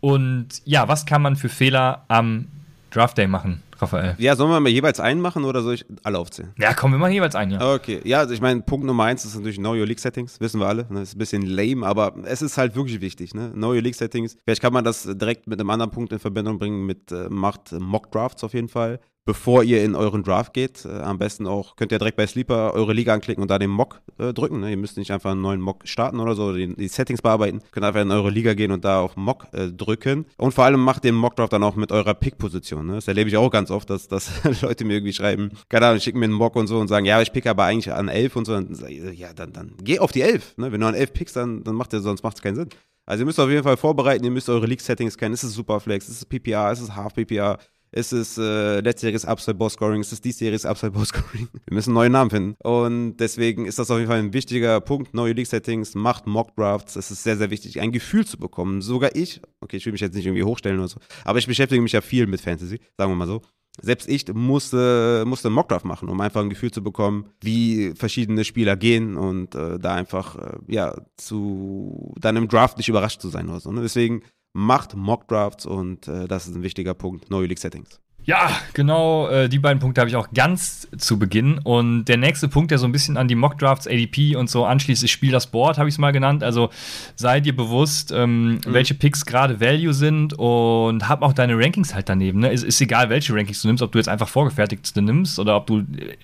Und ja, was kann man für Fehler am Draft Day machen, Raphael. Ja, sollen wir mal jeweils einen machen oder soll ich alle aufzählen? Ja, komm, wir machen jeweils einen, ja. Okay, ja, also ich meine, Punkt Nummer eins ist natürlich Know Your League Settings, wissen wir alle. Ne? ist ein bisschen lame, aber es ist halt wirklich wichtig, ne? Know Your League Settings. Vielleicht kann man das direkt mit einem anderen Punkt in Verbindung bringen, mit äh, macht Mock Drafts auf jeden Fall bevor ihr in euren Draft geht. Äh, am besten auch, könnt ihr direkt bei Sleeper eure Liga anklicken und da den Mock äh, drücken. Ne? Ihr müsst nicht einfach einen neuen Mock starten oder so, die, die Settings bearbeiten. Könnt einfach in eure Liga gehen und da auf Mock äh, drücken. Und vor allem macht den Mock Draft dann auch mit eurer Pick-Position. Ne? Das erlebe ich auch ganz oft, dass, dass [laughs] Leute mir irgendwie schreiben, keine Ahnung, schicken mir einen Mock und so und sagen, ja, ich pick aber eigentlich an 11 und so. Und ja, dann, dann geh auf die 11. Ne? Wenn du an 11 pickst, dann, dann macht macht es keinen Sinn. Also ihr müsst auf jeden Fall vorbereiten, ihr müsst eure League-Settings kennen. Ist es Superflex, ist es PPR, ist es Half-PPR, ist es äh, letztjähriges Upside Boss Scoring, ist es diesjähriges Upside Boss Scoring. Wir müssen neue Namen finden. Und deswegen ist das auf jeden Fall ein wichtiger Punkt. Neue League Settings, macht Mock Drafts. Es ist sehr, sehr wichtig, ein Gefühl zu bekommen. Sogar ich, okay, ich will mich jetzt nicht irgendwie hochstellen oder so, aber ich beschäftige mich ja viel mit Fantasy, sagen wir mal so. Selbst ich musste, musste einen Mockdraft machen, um einfach ein Gefühl zu bekommen, wie verschiedene Spieler gehen und äh, da einfach, äh, ja, zu dann im Draft nicht überrascht zu sein oder so. Ne? Deswegen macht Mockdrafts und äh, das ist ein wichtiger Punkt, neue League Settings. Ja, genau, äh, die beiden Punkte habe ich auch ganz zu Beginn. Und der nächste Punkt, der so ein bisschen an die Mockdrafts, ADP und so anschließt, ist Spiel das Board, habe ich es mal genannt. Also sei dir bewusst, ähm, mhm. welche Picks gerade Value sind und hab auch deine Rankings halt daneben. Ne? Ist, ist egal, welche Rankings du nimmst, ob du jetzt einfach vorgefertigte nimmst oder ob du, äh,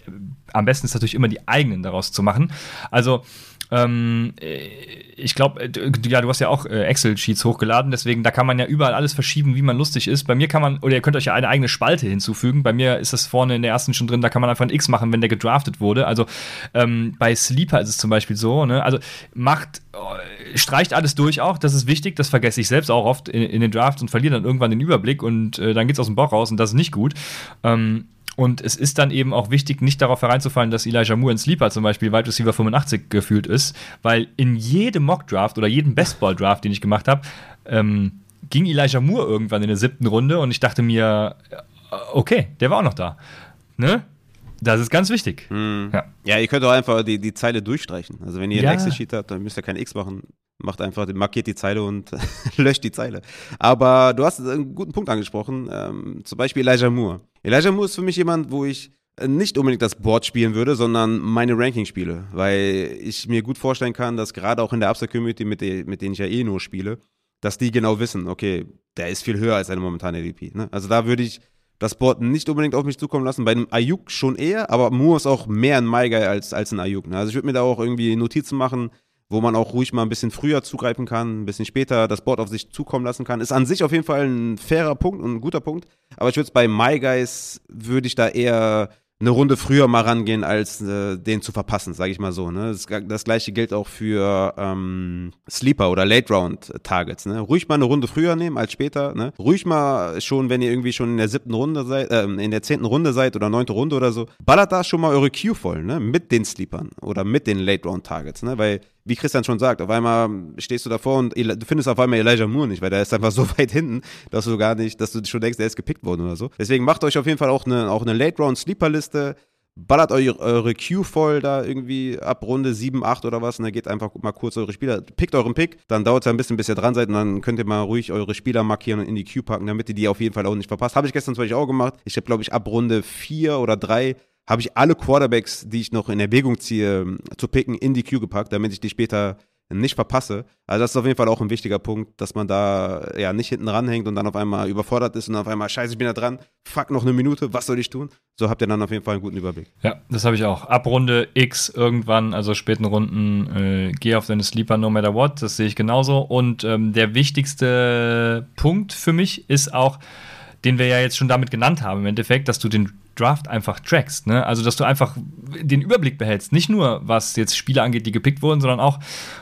am besten ist natürlich immer die eigenen daraus zu machen. Also ähm, äh, ich glaube, äh, ja, du hast ja auch äh, Excel-Sheets hochgeladen, deswegen da kann man ja überall alles verschieben, wie man lustig ist. Bei mir kann man, oder ihr könnt euch ja eine eigene Spalte hinzufügen. Bei mir ist das vorne in der ersten schon drin, da kann man einfach ein X machen, wenn der gedraftet wurde. Also ähm, bei Sleeper ist es zum Beispiel so, ne? Also macht, streicht alles durch auch, das ist wichtig, das vergesse ich selbst auch oft in, in den Drafts und verliere dann irgendwann den Überblick und äh, dann geht's aus dem Bauch raus und das ist nicht gut. Ähm, und es ist dann eben auch wichtig, nicht darauf hereinzufallen, dass Elijah Moore in Sleeper zum Beispiel Wide Receiver 85 gefühlt ist, weil in jedem Mock-Draft oder jedem Bestball-Draft, den ich gemacht habe, ähm, ging Elijah Moore irgendwann in der siebten Runde und ich dachte mir, äh, okay, der war auch noch da. Ne? Das ist ganz wichtig. Hm. Ja. ja. ihr könnt auch einfach die, die Zeile durchstreichen. Also wenn ihr ja. ein Excel-Sheet habt, dann müsst ihr kein X machen macht einfach, markiert die Zeile und [laughs] löscht die Zeile. Aber du hast einen guten Punkt angesprochen, ähm, zum Beispiel Elijah Moore. Elijah Moore ist für mich jemand, wo ich nicht unbedingt das Board spielen würde, sondern meine Ranking spiele, weil ich mir gut vorstellen kann, dass gerade auch in der Upside-Community, mit, mit denen ich ja eh nur spiele, dass die genau wissen, okay, der ist viel höher als eine momentane ADP. Ne? Also da würde ich das Board nicht unbedingt auf mich zukommen lassen. Bei einem Ayuk schon eher, aber Moore ist auch mehr ein My Guy als, als ein Ayuk. Ne? Also ich würde mir da auch irgendwie Notizen machen, wo man auch ruhig mal ein bisschen früher zugreifen kann, ein bisschen später das Board auf sich zukommen lassen kann. Ist an sich auf jeden Fall ein fairer Punkt und ein guter Punkt. Aber ich würde es bei My Guys, würde ich da eher eine Runde früher mal rangehen, als äh, den zu verpassen, sage ich mal so. Ne? Das, das, gleiche gilt auch für ähm, Sleeper oder Late Round Targets. Ne? Ruhig mal eine Runde früher nehmen als später. Ne? Ruhig mal schon, wenn ihr irgendwie schon in der siebten Runde seid, äh, in der zehnten Runde seid oder neunte Runde oder so, ballert da schon mal eure Queue voll, ne? Mit den Sleepern oder mit den Late Round Targets, ne? Weil wie Christian schon sagt, auf einmal stehst du davor und du findest auf einmal Elijah Moore nicht, weil der ist einfach [laughs] so weit hinten, dass du gar nicht, dass du schon denkst, der ist gepickt worden oder so. Deswegen macht euch auf jeden Fall auch eine, auch eine Late-Round-Sleeper-Liste, ballert eure, eure Queue voll da irgendwie ab Runde 7, 8 oder was und dann geht einfach mal kurz eure Spieler, pickt euren Pick, dann dauert es ein bisschen, bis ihr dran seid und dann könnt ihr mal ruhig eure Spieler markieren und in die Queue packen, damit ihr die auf jeden Fall auch nicht verpasst. Habe ich gestern zum Beispiel auch gemacht. Ich habe, glaube ich, ab Runde 4 oder 3 habe ich alle Quarterbacks, die ich noch in Erwägung ziehe, zu picken, in die Queue gepackt, damit ich die später nicht verpasse. Also das ist auf jeden Fall auch ein wichtiger Punkt, dass man da ja nicht hinten ranhängt und dann auf einmal überfordert ist und auf einmal, scheiße, ich bin da dran, fuck, noch eine Minute, was soll ich tun? So habt ihr dann auf jeden Fall einen guten Überblick. Ja, das habe ich auch. Ab Runde X irgendwann, also späten Runden, äh, geh auf deine Sleeper no matter what, das sehe ich genauso. Und ähm, der wichtigste Punkt für mich ist auch, den wir ja jetzt schon damit genannt haben, im Endeffekt, dass du den Draft einfach trackst. Ne? Also, dass du einfach den Überblick behältst. Nicht nur, was jetzt Spieler angeht, die gepickt wurden, sondern auch,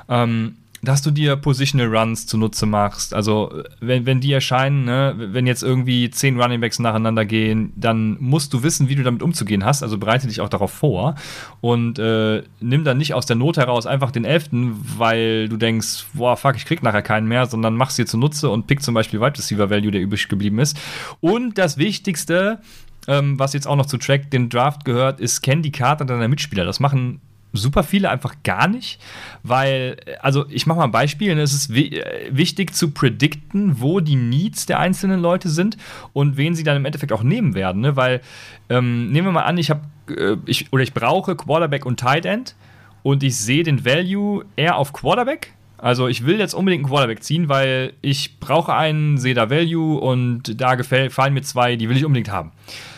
ähm, dass du dir Positional Runs zunutze machst. Also, wenn, wenn die erscheinen, ne, wenn jetzt irgendwie zehn Runningbacks nacheinander gehen, dann musst du wissen, wie du damit umzugehen hast. Also bereite dich auch darauf vor und äh, nimm dann nicht aus der Not heraus einfach den Elften, weil du denkst, boah, fuck, ich krieg nachher keinen mehr, sondern machst dir zunutze und pick zum Beispiel Wide Receiver Value, der übrig geblieben ist. Und das Wichtigste, ähm, was jetzt auch noch zu Track den Draft gehört, ist, kenn die Karte deiner Mitspieler. Das machen super viele einfach gar nicht, weil, also ich mache mal ein Beispiel, ne, es ist äh, wichtig zu predikten, wo die Needs der einzelnen Leute sind und wen sie dann im Endeffekt auch nehmen werden, ne? weil ähm, nehmen wir mal an, ich habe äh, ich, oder ich brauche Quarterback und Tight End und ich sehe den Value eher auf Quarterback also ich will jetzt unbedingt einen Quarterback ziehen, weil ich brauche einen, sehe da Value und da gefallen mir zwei, die will ich unbedingt haben.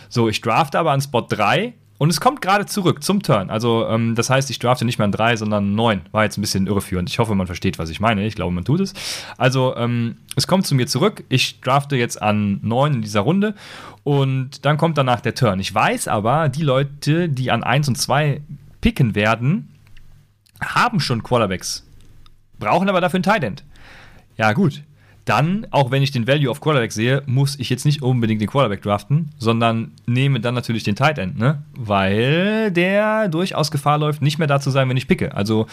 So, ich drafte aber an Spot 3 und es kommt gerade zurück zum Turn. Also ähm, das heißt, ich drafte nicht mehr an 3, sondern an 9. War jetzt ein bisschen irreführend. Ich hoffe, man versteht, was ich meine. Ich glaube, man tut es. Also ähm, es kommt zu mir zurück. Ich drafte jetzt an 9 in dieser Runde und dann kommt danach der Turn. Ich weiß aber, die Leute, die an 1 und 2 picken werden, haben schon Quarterbacks. Brauchen aber dafür einen Tight End. Ja, gut dann, auch wenn ich den Value auf Quarterback sehe, muss ich jetzt nicht unbedingt den Quarterback draften, sondern nehme dann natürlich den Tight End, ne? Weil der durchaus Gefahr läuft, nicht mehr da zu sein, wenn ich picke. Also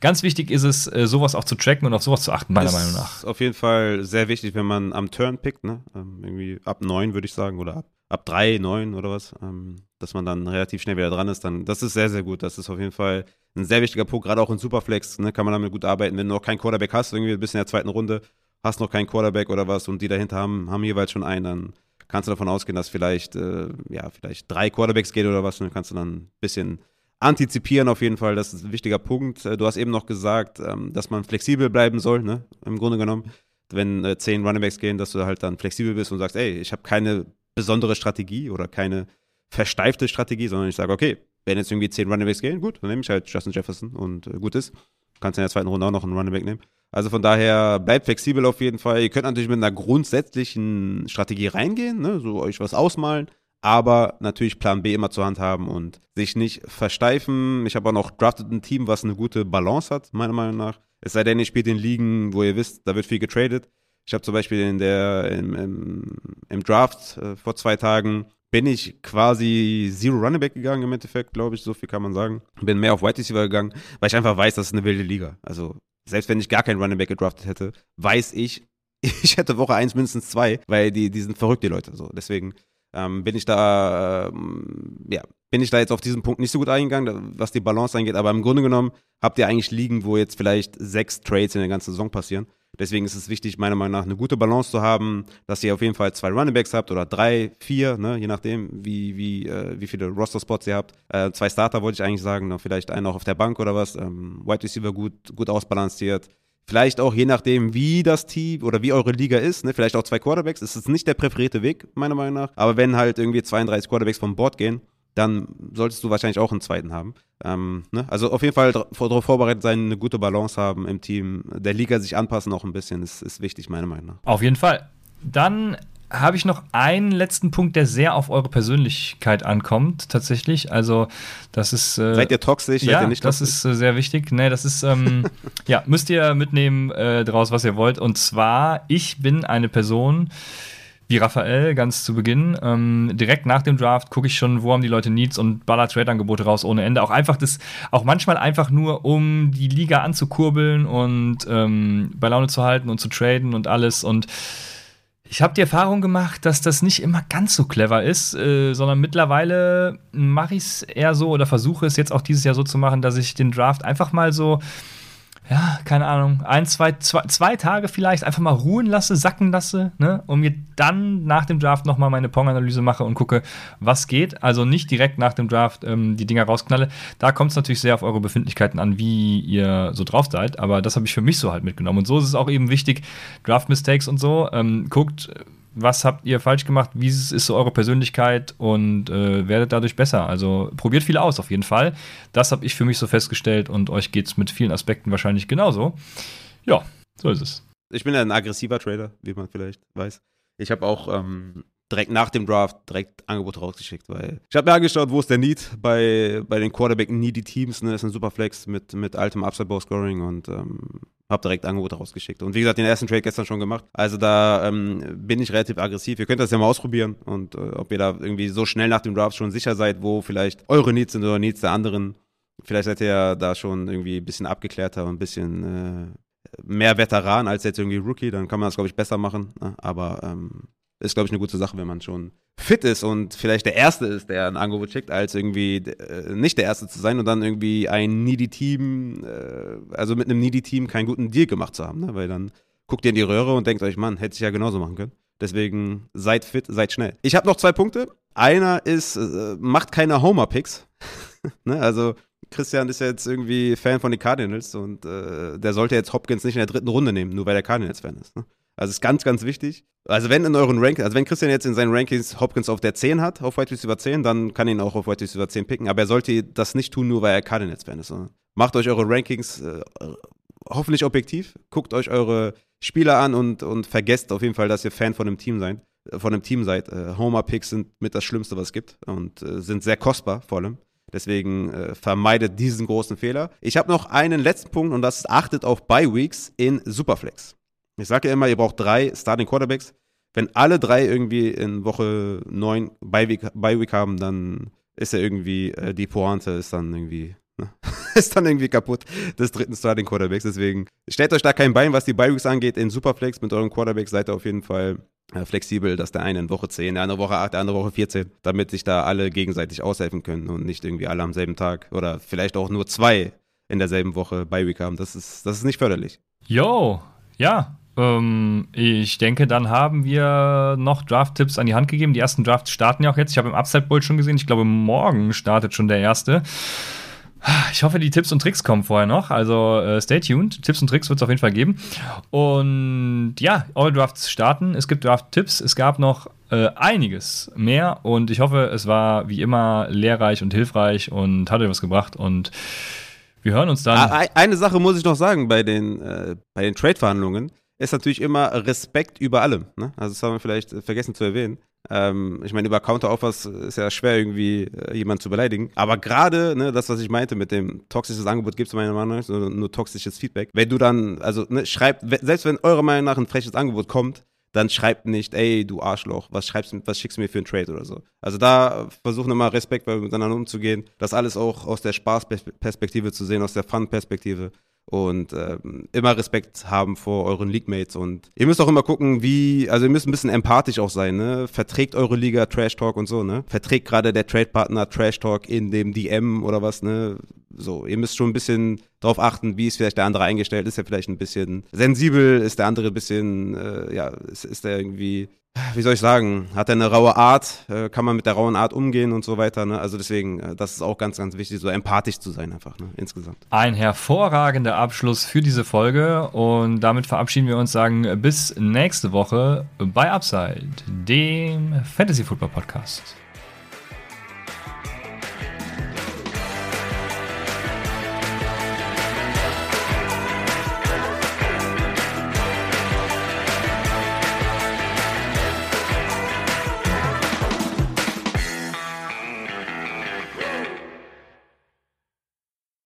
ganz wichtig ist es, äh, sowas auch zu tracken und auf sowas zu achten, meiner ist Meinung nach. Auf jeden Fall sehr wichtig, wenn man am Turn pickt, ne? Ähm, irgendwie ab 9 würde ich sagen, oder ab, ab 3, 9 oder was, ähm, dass man dann relativ schnell wieder dran ist, dann das ist sehr, sehr gut. Das ist auf jeden Fall ein sehr wichtiger Punkt, gerade auch in Superflex, ne, kann man damit gut arbeiten. Wenn du noch keinen Quarterback hast, irgendwie bis in der zweiten Runde, hast noch keinen Quarterback oder was und die dahinter haben, haben jeweils schon einen, dann kannst du davon ausgehen, dass vielleicht, äh, ja, vielleicht drei Quarterbacks geht oder was und dann kannst du dann ein bisschen antizipieren auf jeden Fall. Das ist ein wichtiger Punkt. Äh, du hast eben noch gesagt, ähm, dass man flexibel bleiben soll, ne? Im Grunde genommen. Wenn äh, zehn Runningbacks gehen, dass du halt dann flexibel bist und sagst, ey, ich habe keine besondere Strategie oder keine versteifte Strategie, sondern ich sage, okay, wenn jetzt irgendwie zehn Runningbacks gehen, gut, dann nehme ich halt Justin Jefferson und äh, gut ist. Kannst in der zweiten Runde auch noch einen Runningback nehmen. Also von daher bleibt flexibel auf jeden Fall. Ihr könnt natürlich mit einer grundsätzlichen Strategie reingehen, ne? so euch was ausmalen, aber natürlich Plan B immer zur Hand haben und sich nicht versteifen. Ich habe auch noch drafted ein Team, was eine gute Balance hat, meiner Meinung nach. Es sei denn, ihr spielt in Ligen, wo ihr wisst, da wird viel getradet. Ich habe zum Beispiel in der, im, im, im Draft äh, vor zwei Tagen bin ich quasi Zero Running Back gegangen im Endeffekt, glaube ich, so viel kann man sagen. Bin mehr auf White Receiver gegangen, weil ich einfach weiß, das ist eine wilde Liga. Also selbst wenn ich gar keinen Running Back gedraftet hätte, weiß ich, [laughs] ich hätte Woche 1 mindestens zwei, weil die, die sind verrückt, die Leute. So. Deswegen ähm, bin ich da, ähm, ja, bin ich da jetzt auf diesen Punkt nicht so gut eingegangen, was die Balance angeht. Aber im Grunde genommen habt ihr eigentlich Ligen, wo jetzt vielleicht sechs Trades in der ganzen Saison passieren. Deswegen ist es wichtig, meiner Meinung nach, eine gute Balance zu haben, dass ihr auf jeden Fall zwei Runningbacks habt oder drei, vier, ne, je nachdem, wie, wie, äh, wie viele Roster-Spots ihr habt. Äh, zwei Starter wollte ich eigentlich sagen, noch vielleicht einen auch auf der Bank oder was. Ähm, Wide Receiver gut, gut ausbalanciert. Vielleicht auch je nachdem, wie das Team oder wie eure Liga ist, ne, vielleicht auch zwei Quarterbacks. Es ist nicht der präferierte Weg, meiner Meinung nach. Aber wenn halt irgendwie 32 Quarterbacks vom Board gehen, dann solltest du wahrscheinlich auch einen zweiten haben. Ähm, ne? Also auf jeden Fall darauf vorbereitet sein, eine gute Balance haben im Team, der Liga sich anpassen auch ein bisschen, ist, ist wichtig, meiner Meinung nach. Auf jeden Fall. Dann habe ich noch einen letzten Punkt, der sehr auf eure Persönlichkeit ankommt, tatsächlich. Also, das ist. Äh, Seid ihr toxisch? Ja, ihr nicht das ist äh, sehr wichtig. Nee, das ist, ähm, [laughs] ja, müsst ihr mitnehmen äh, draus, was ihr wollt. Und zwar, ich bin eine Person, wie Raphael ganz zu Beginn. Ähm, direkt nach dem Draft gucke ich schon, wo haben die Leute Needs und baller Trade-Angebote raus ohne Ende. Auch einfach das, auch manchmal einfach nur, um die Liga anzukurbeln und ähm, bei Laune zu halten und zu traden und alles. Und ich habe die Erfahrung gemacht, dass das nicht immer ganz so clever ist, äh, sondern mittlerweile mache ich es eher so oder versuche es jetzt auch dieses Jahr so zu machen, dass ich den Draft einfach mal so ja, keine Ahnung, ein, zwei, zwei, zwei Tage vielleicht einfach mal ruhen lasse, sacken lasse, ne, und mir dann nach dem Draft nochmal meine Pong-Analyse mache und gucke, was geht. Also nicht direkt nach dem Draft ähm, die Dinger rausknalle. Da kommt es natürlich sehr auf eure Befindlichkeiten an, wie ihr so drauf seid, aber das habe ich für mich so halt mitgenommen. Und so ist es auch eben wichtig, Draft-Mistakes und so. Ähm, guckt, was habt ihr falsch gemacht, wie ist so eure Persönlichkeit und äh, werdet dadurch besser. Also probiert viel aus auf jeden Fall. Das habe ich für mich so festgestellt und euch geht es mit vielen Aspekten wahrscheinlich genauso. Ja, so ist es. Ich bin ja ein aggressiver Trader, wie man vielleicht weiß. Ich habe auch ähm, direkt nach dem Draft direkt Angebote rausgeschickt, weil ich habe mir angeschaut, wo ist der Need bei, bei den Quarterback-needy Teams, ne, ist ein Superflex mit, mit altem Upside-Ball-Scoring und ähm, habe direkt Angebote rausgeschickt. Und wie gesagt, den ersten Trade gestern schon gemacht. Also da ähm, bin ich relativ aggressiv. Ihr könnt das ja mal ausprobieren und äh, ob ihr da irgendwie so schnell nach dem Draft schon sicher seid, wo vielleicht eure Needs sind oder Needs der anderen. Vielleicht seid ihr ja da schon irgendwie ein bisschen abgeklärter und ein bisschen äh, mehr Veteran als jetzt irgendwie Rookie. Dann kann man das, glaube ich, besser machen. Ne? Aber ähm, ist, glaube ich, eine gute Sache, wenn man schon fit ist und vielleicht der Erste ist, der ein Angebot schickt, als irgendwie äh, nicht der Erste zu sein und dann irgendwie ein Needy-Team, äh, also mit einem Needy-Team keinen guten Deal gemacht zu haben, ne? weil dann guckt ihr in die Röhre und denkt euch, Mann, hätte ich ja genauso machen können. Deswegen seid fit, seid schnell. Ich habe noch zwei Punkte. Einer ist, äh, macht keine Homer-Picks. [laughs] ne? Also Christian ist ja jetzt irgendwie Fan von den Cardinals und äh, der sollte jetzt Hopkins nicht in der dritten Runde nehmen, nur weil der Cardinals-Fan ist. Ne? Also ist ganz, ganz wichtig. Also wenn in euren Rankings, also wenn Christian jetzt in seinen Rankings Hopkins auf der 10 hat, auf White Receiver 10, dann kann ihn auch auf White Receiver 10 picken. Aber er sollte das nicht tun, nur weil er Cardinals-Fan ist. Macht euch eure Rankings äh, hoffentlich objektiv, guckt euch eure Spieler an und, und vergesst auf jeden Fall, dass ihr Fan von einem Team seid. Von einem Team seid. Äh, Homer-Picks sind mit das Schlimmste, was es gibt und äh, sind sehr kostbar vor allem. Deswegen äh, vermeidet diesen großen Fehler. Ich habe noch einen letzten Punkt und das ist, achtet auf Bye-Weeks in Superflex. Ich sage ja immer, ihr braucht drei Starting Quarterbacks. Wenn alle drei irgendwie in Woche 9 Bye-Week Bye haben, dann ist ja irgendwie, äh, die Pointe ist dann irgendwie, ne? [laughs] ist dann irgendwie kaputt des dritten Starting Quarterbacks. Deswegen stellt euch da kein Bein, was die Bye-Weeks angeht. In Superflex mit euren Quarterbacks seid ihr auf jeden Fall äh, flexibel, dass der eine in Woche 10, der andere Woche 8, der andere Woche 14, damit sich da alle gegenseitig aushelfen können und nicht irgendwie alle am selben Tag oder vielleicht auch nur zwei in derselben Woche Bye-Week haben. Das ist, das ist nicht förderlich. Yo, ja, ähm, ich denke, dann haben wir noch Draft-Tipps an die Hand gegeben. Die ersten Drafts starten ja auch jetzt. Ich habe im Upside Bowl schon gesehen. Ich glaube, morgen startet schon der erste. Ich hoffe, die Tipps und Tricks kommen vorher noch. Also äh, stay tuned. Tipps und Tricks wird es auf jeden Fall geben. Und ja, All Drafts starten. Es gibt Draft-Tipps. Es gab noch äh, einiges mehr. Und ich hoffe, es war wie immer lehrreich und hilfreich und hat euch was gebracht. Und wir hören uns dann. Ah, eine Sache muss ich noch sagen bei den, äh, bei den Trade-Verhandlungen ist natürlich immer Respekt über allem. Ne? Also das haben wir vielleicht vergessen zu erwähnen. Ähm, ich meine, über Counter-Offers ist ja schwer, irgendwie äh, jemanden zu beleidigen. Aber gerade ne, das, was ich meinte mit dem toxisches Angebot, gibt es meiner Meinung nach nur, nur toxisches Feedback. Wenn du dann, also ne, schreibt, selbst wenn eurer Meinung nach ein freches Angebot kommt, dann schreibt nicht, ey, du Arschloch, was schreibst was schickst du mir für einen Trade oder so. Also da versuchen wir mal respektvoll miteinander umzugehen, das alles auch aus der Spaßperspektive zu sehen, aus der Fun-Perspektive und ähm, immer Respekt haben vor euren League-Mates und ihr müsst auch immer gucken, wie, also ihr müsst ein bisschen empathisch auch sein, ne? Verträgt eure Liga Trash Talk und so, ne? Verträgt gerade der Trade-Partner Trash Talk in dem DM oder was, ne? So, ihr müsst schon ein bisschen drauf achten, wie ist vielleicht der andere eingestellt, ist er vielleicht ein bisschen sensibel, ist der andere ein bisschen, äh, ja, ist, ist der irgendwie wie soll ich sagen, hat er eine raue Art, äh, kann man mit der rauen Art umgehen und so weiter. Ne? Also deswegen, äh, das ist auch ganz, ganz wichtig, so empathisch zu sein einfach, ne? insgesamt. Ein hervorragender Abschluss für diese Folge und damit verabschieden wir uns, sagen bis nächste Woche bei Upside, dem Fantasy Football Podcast.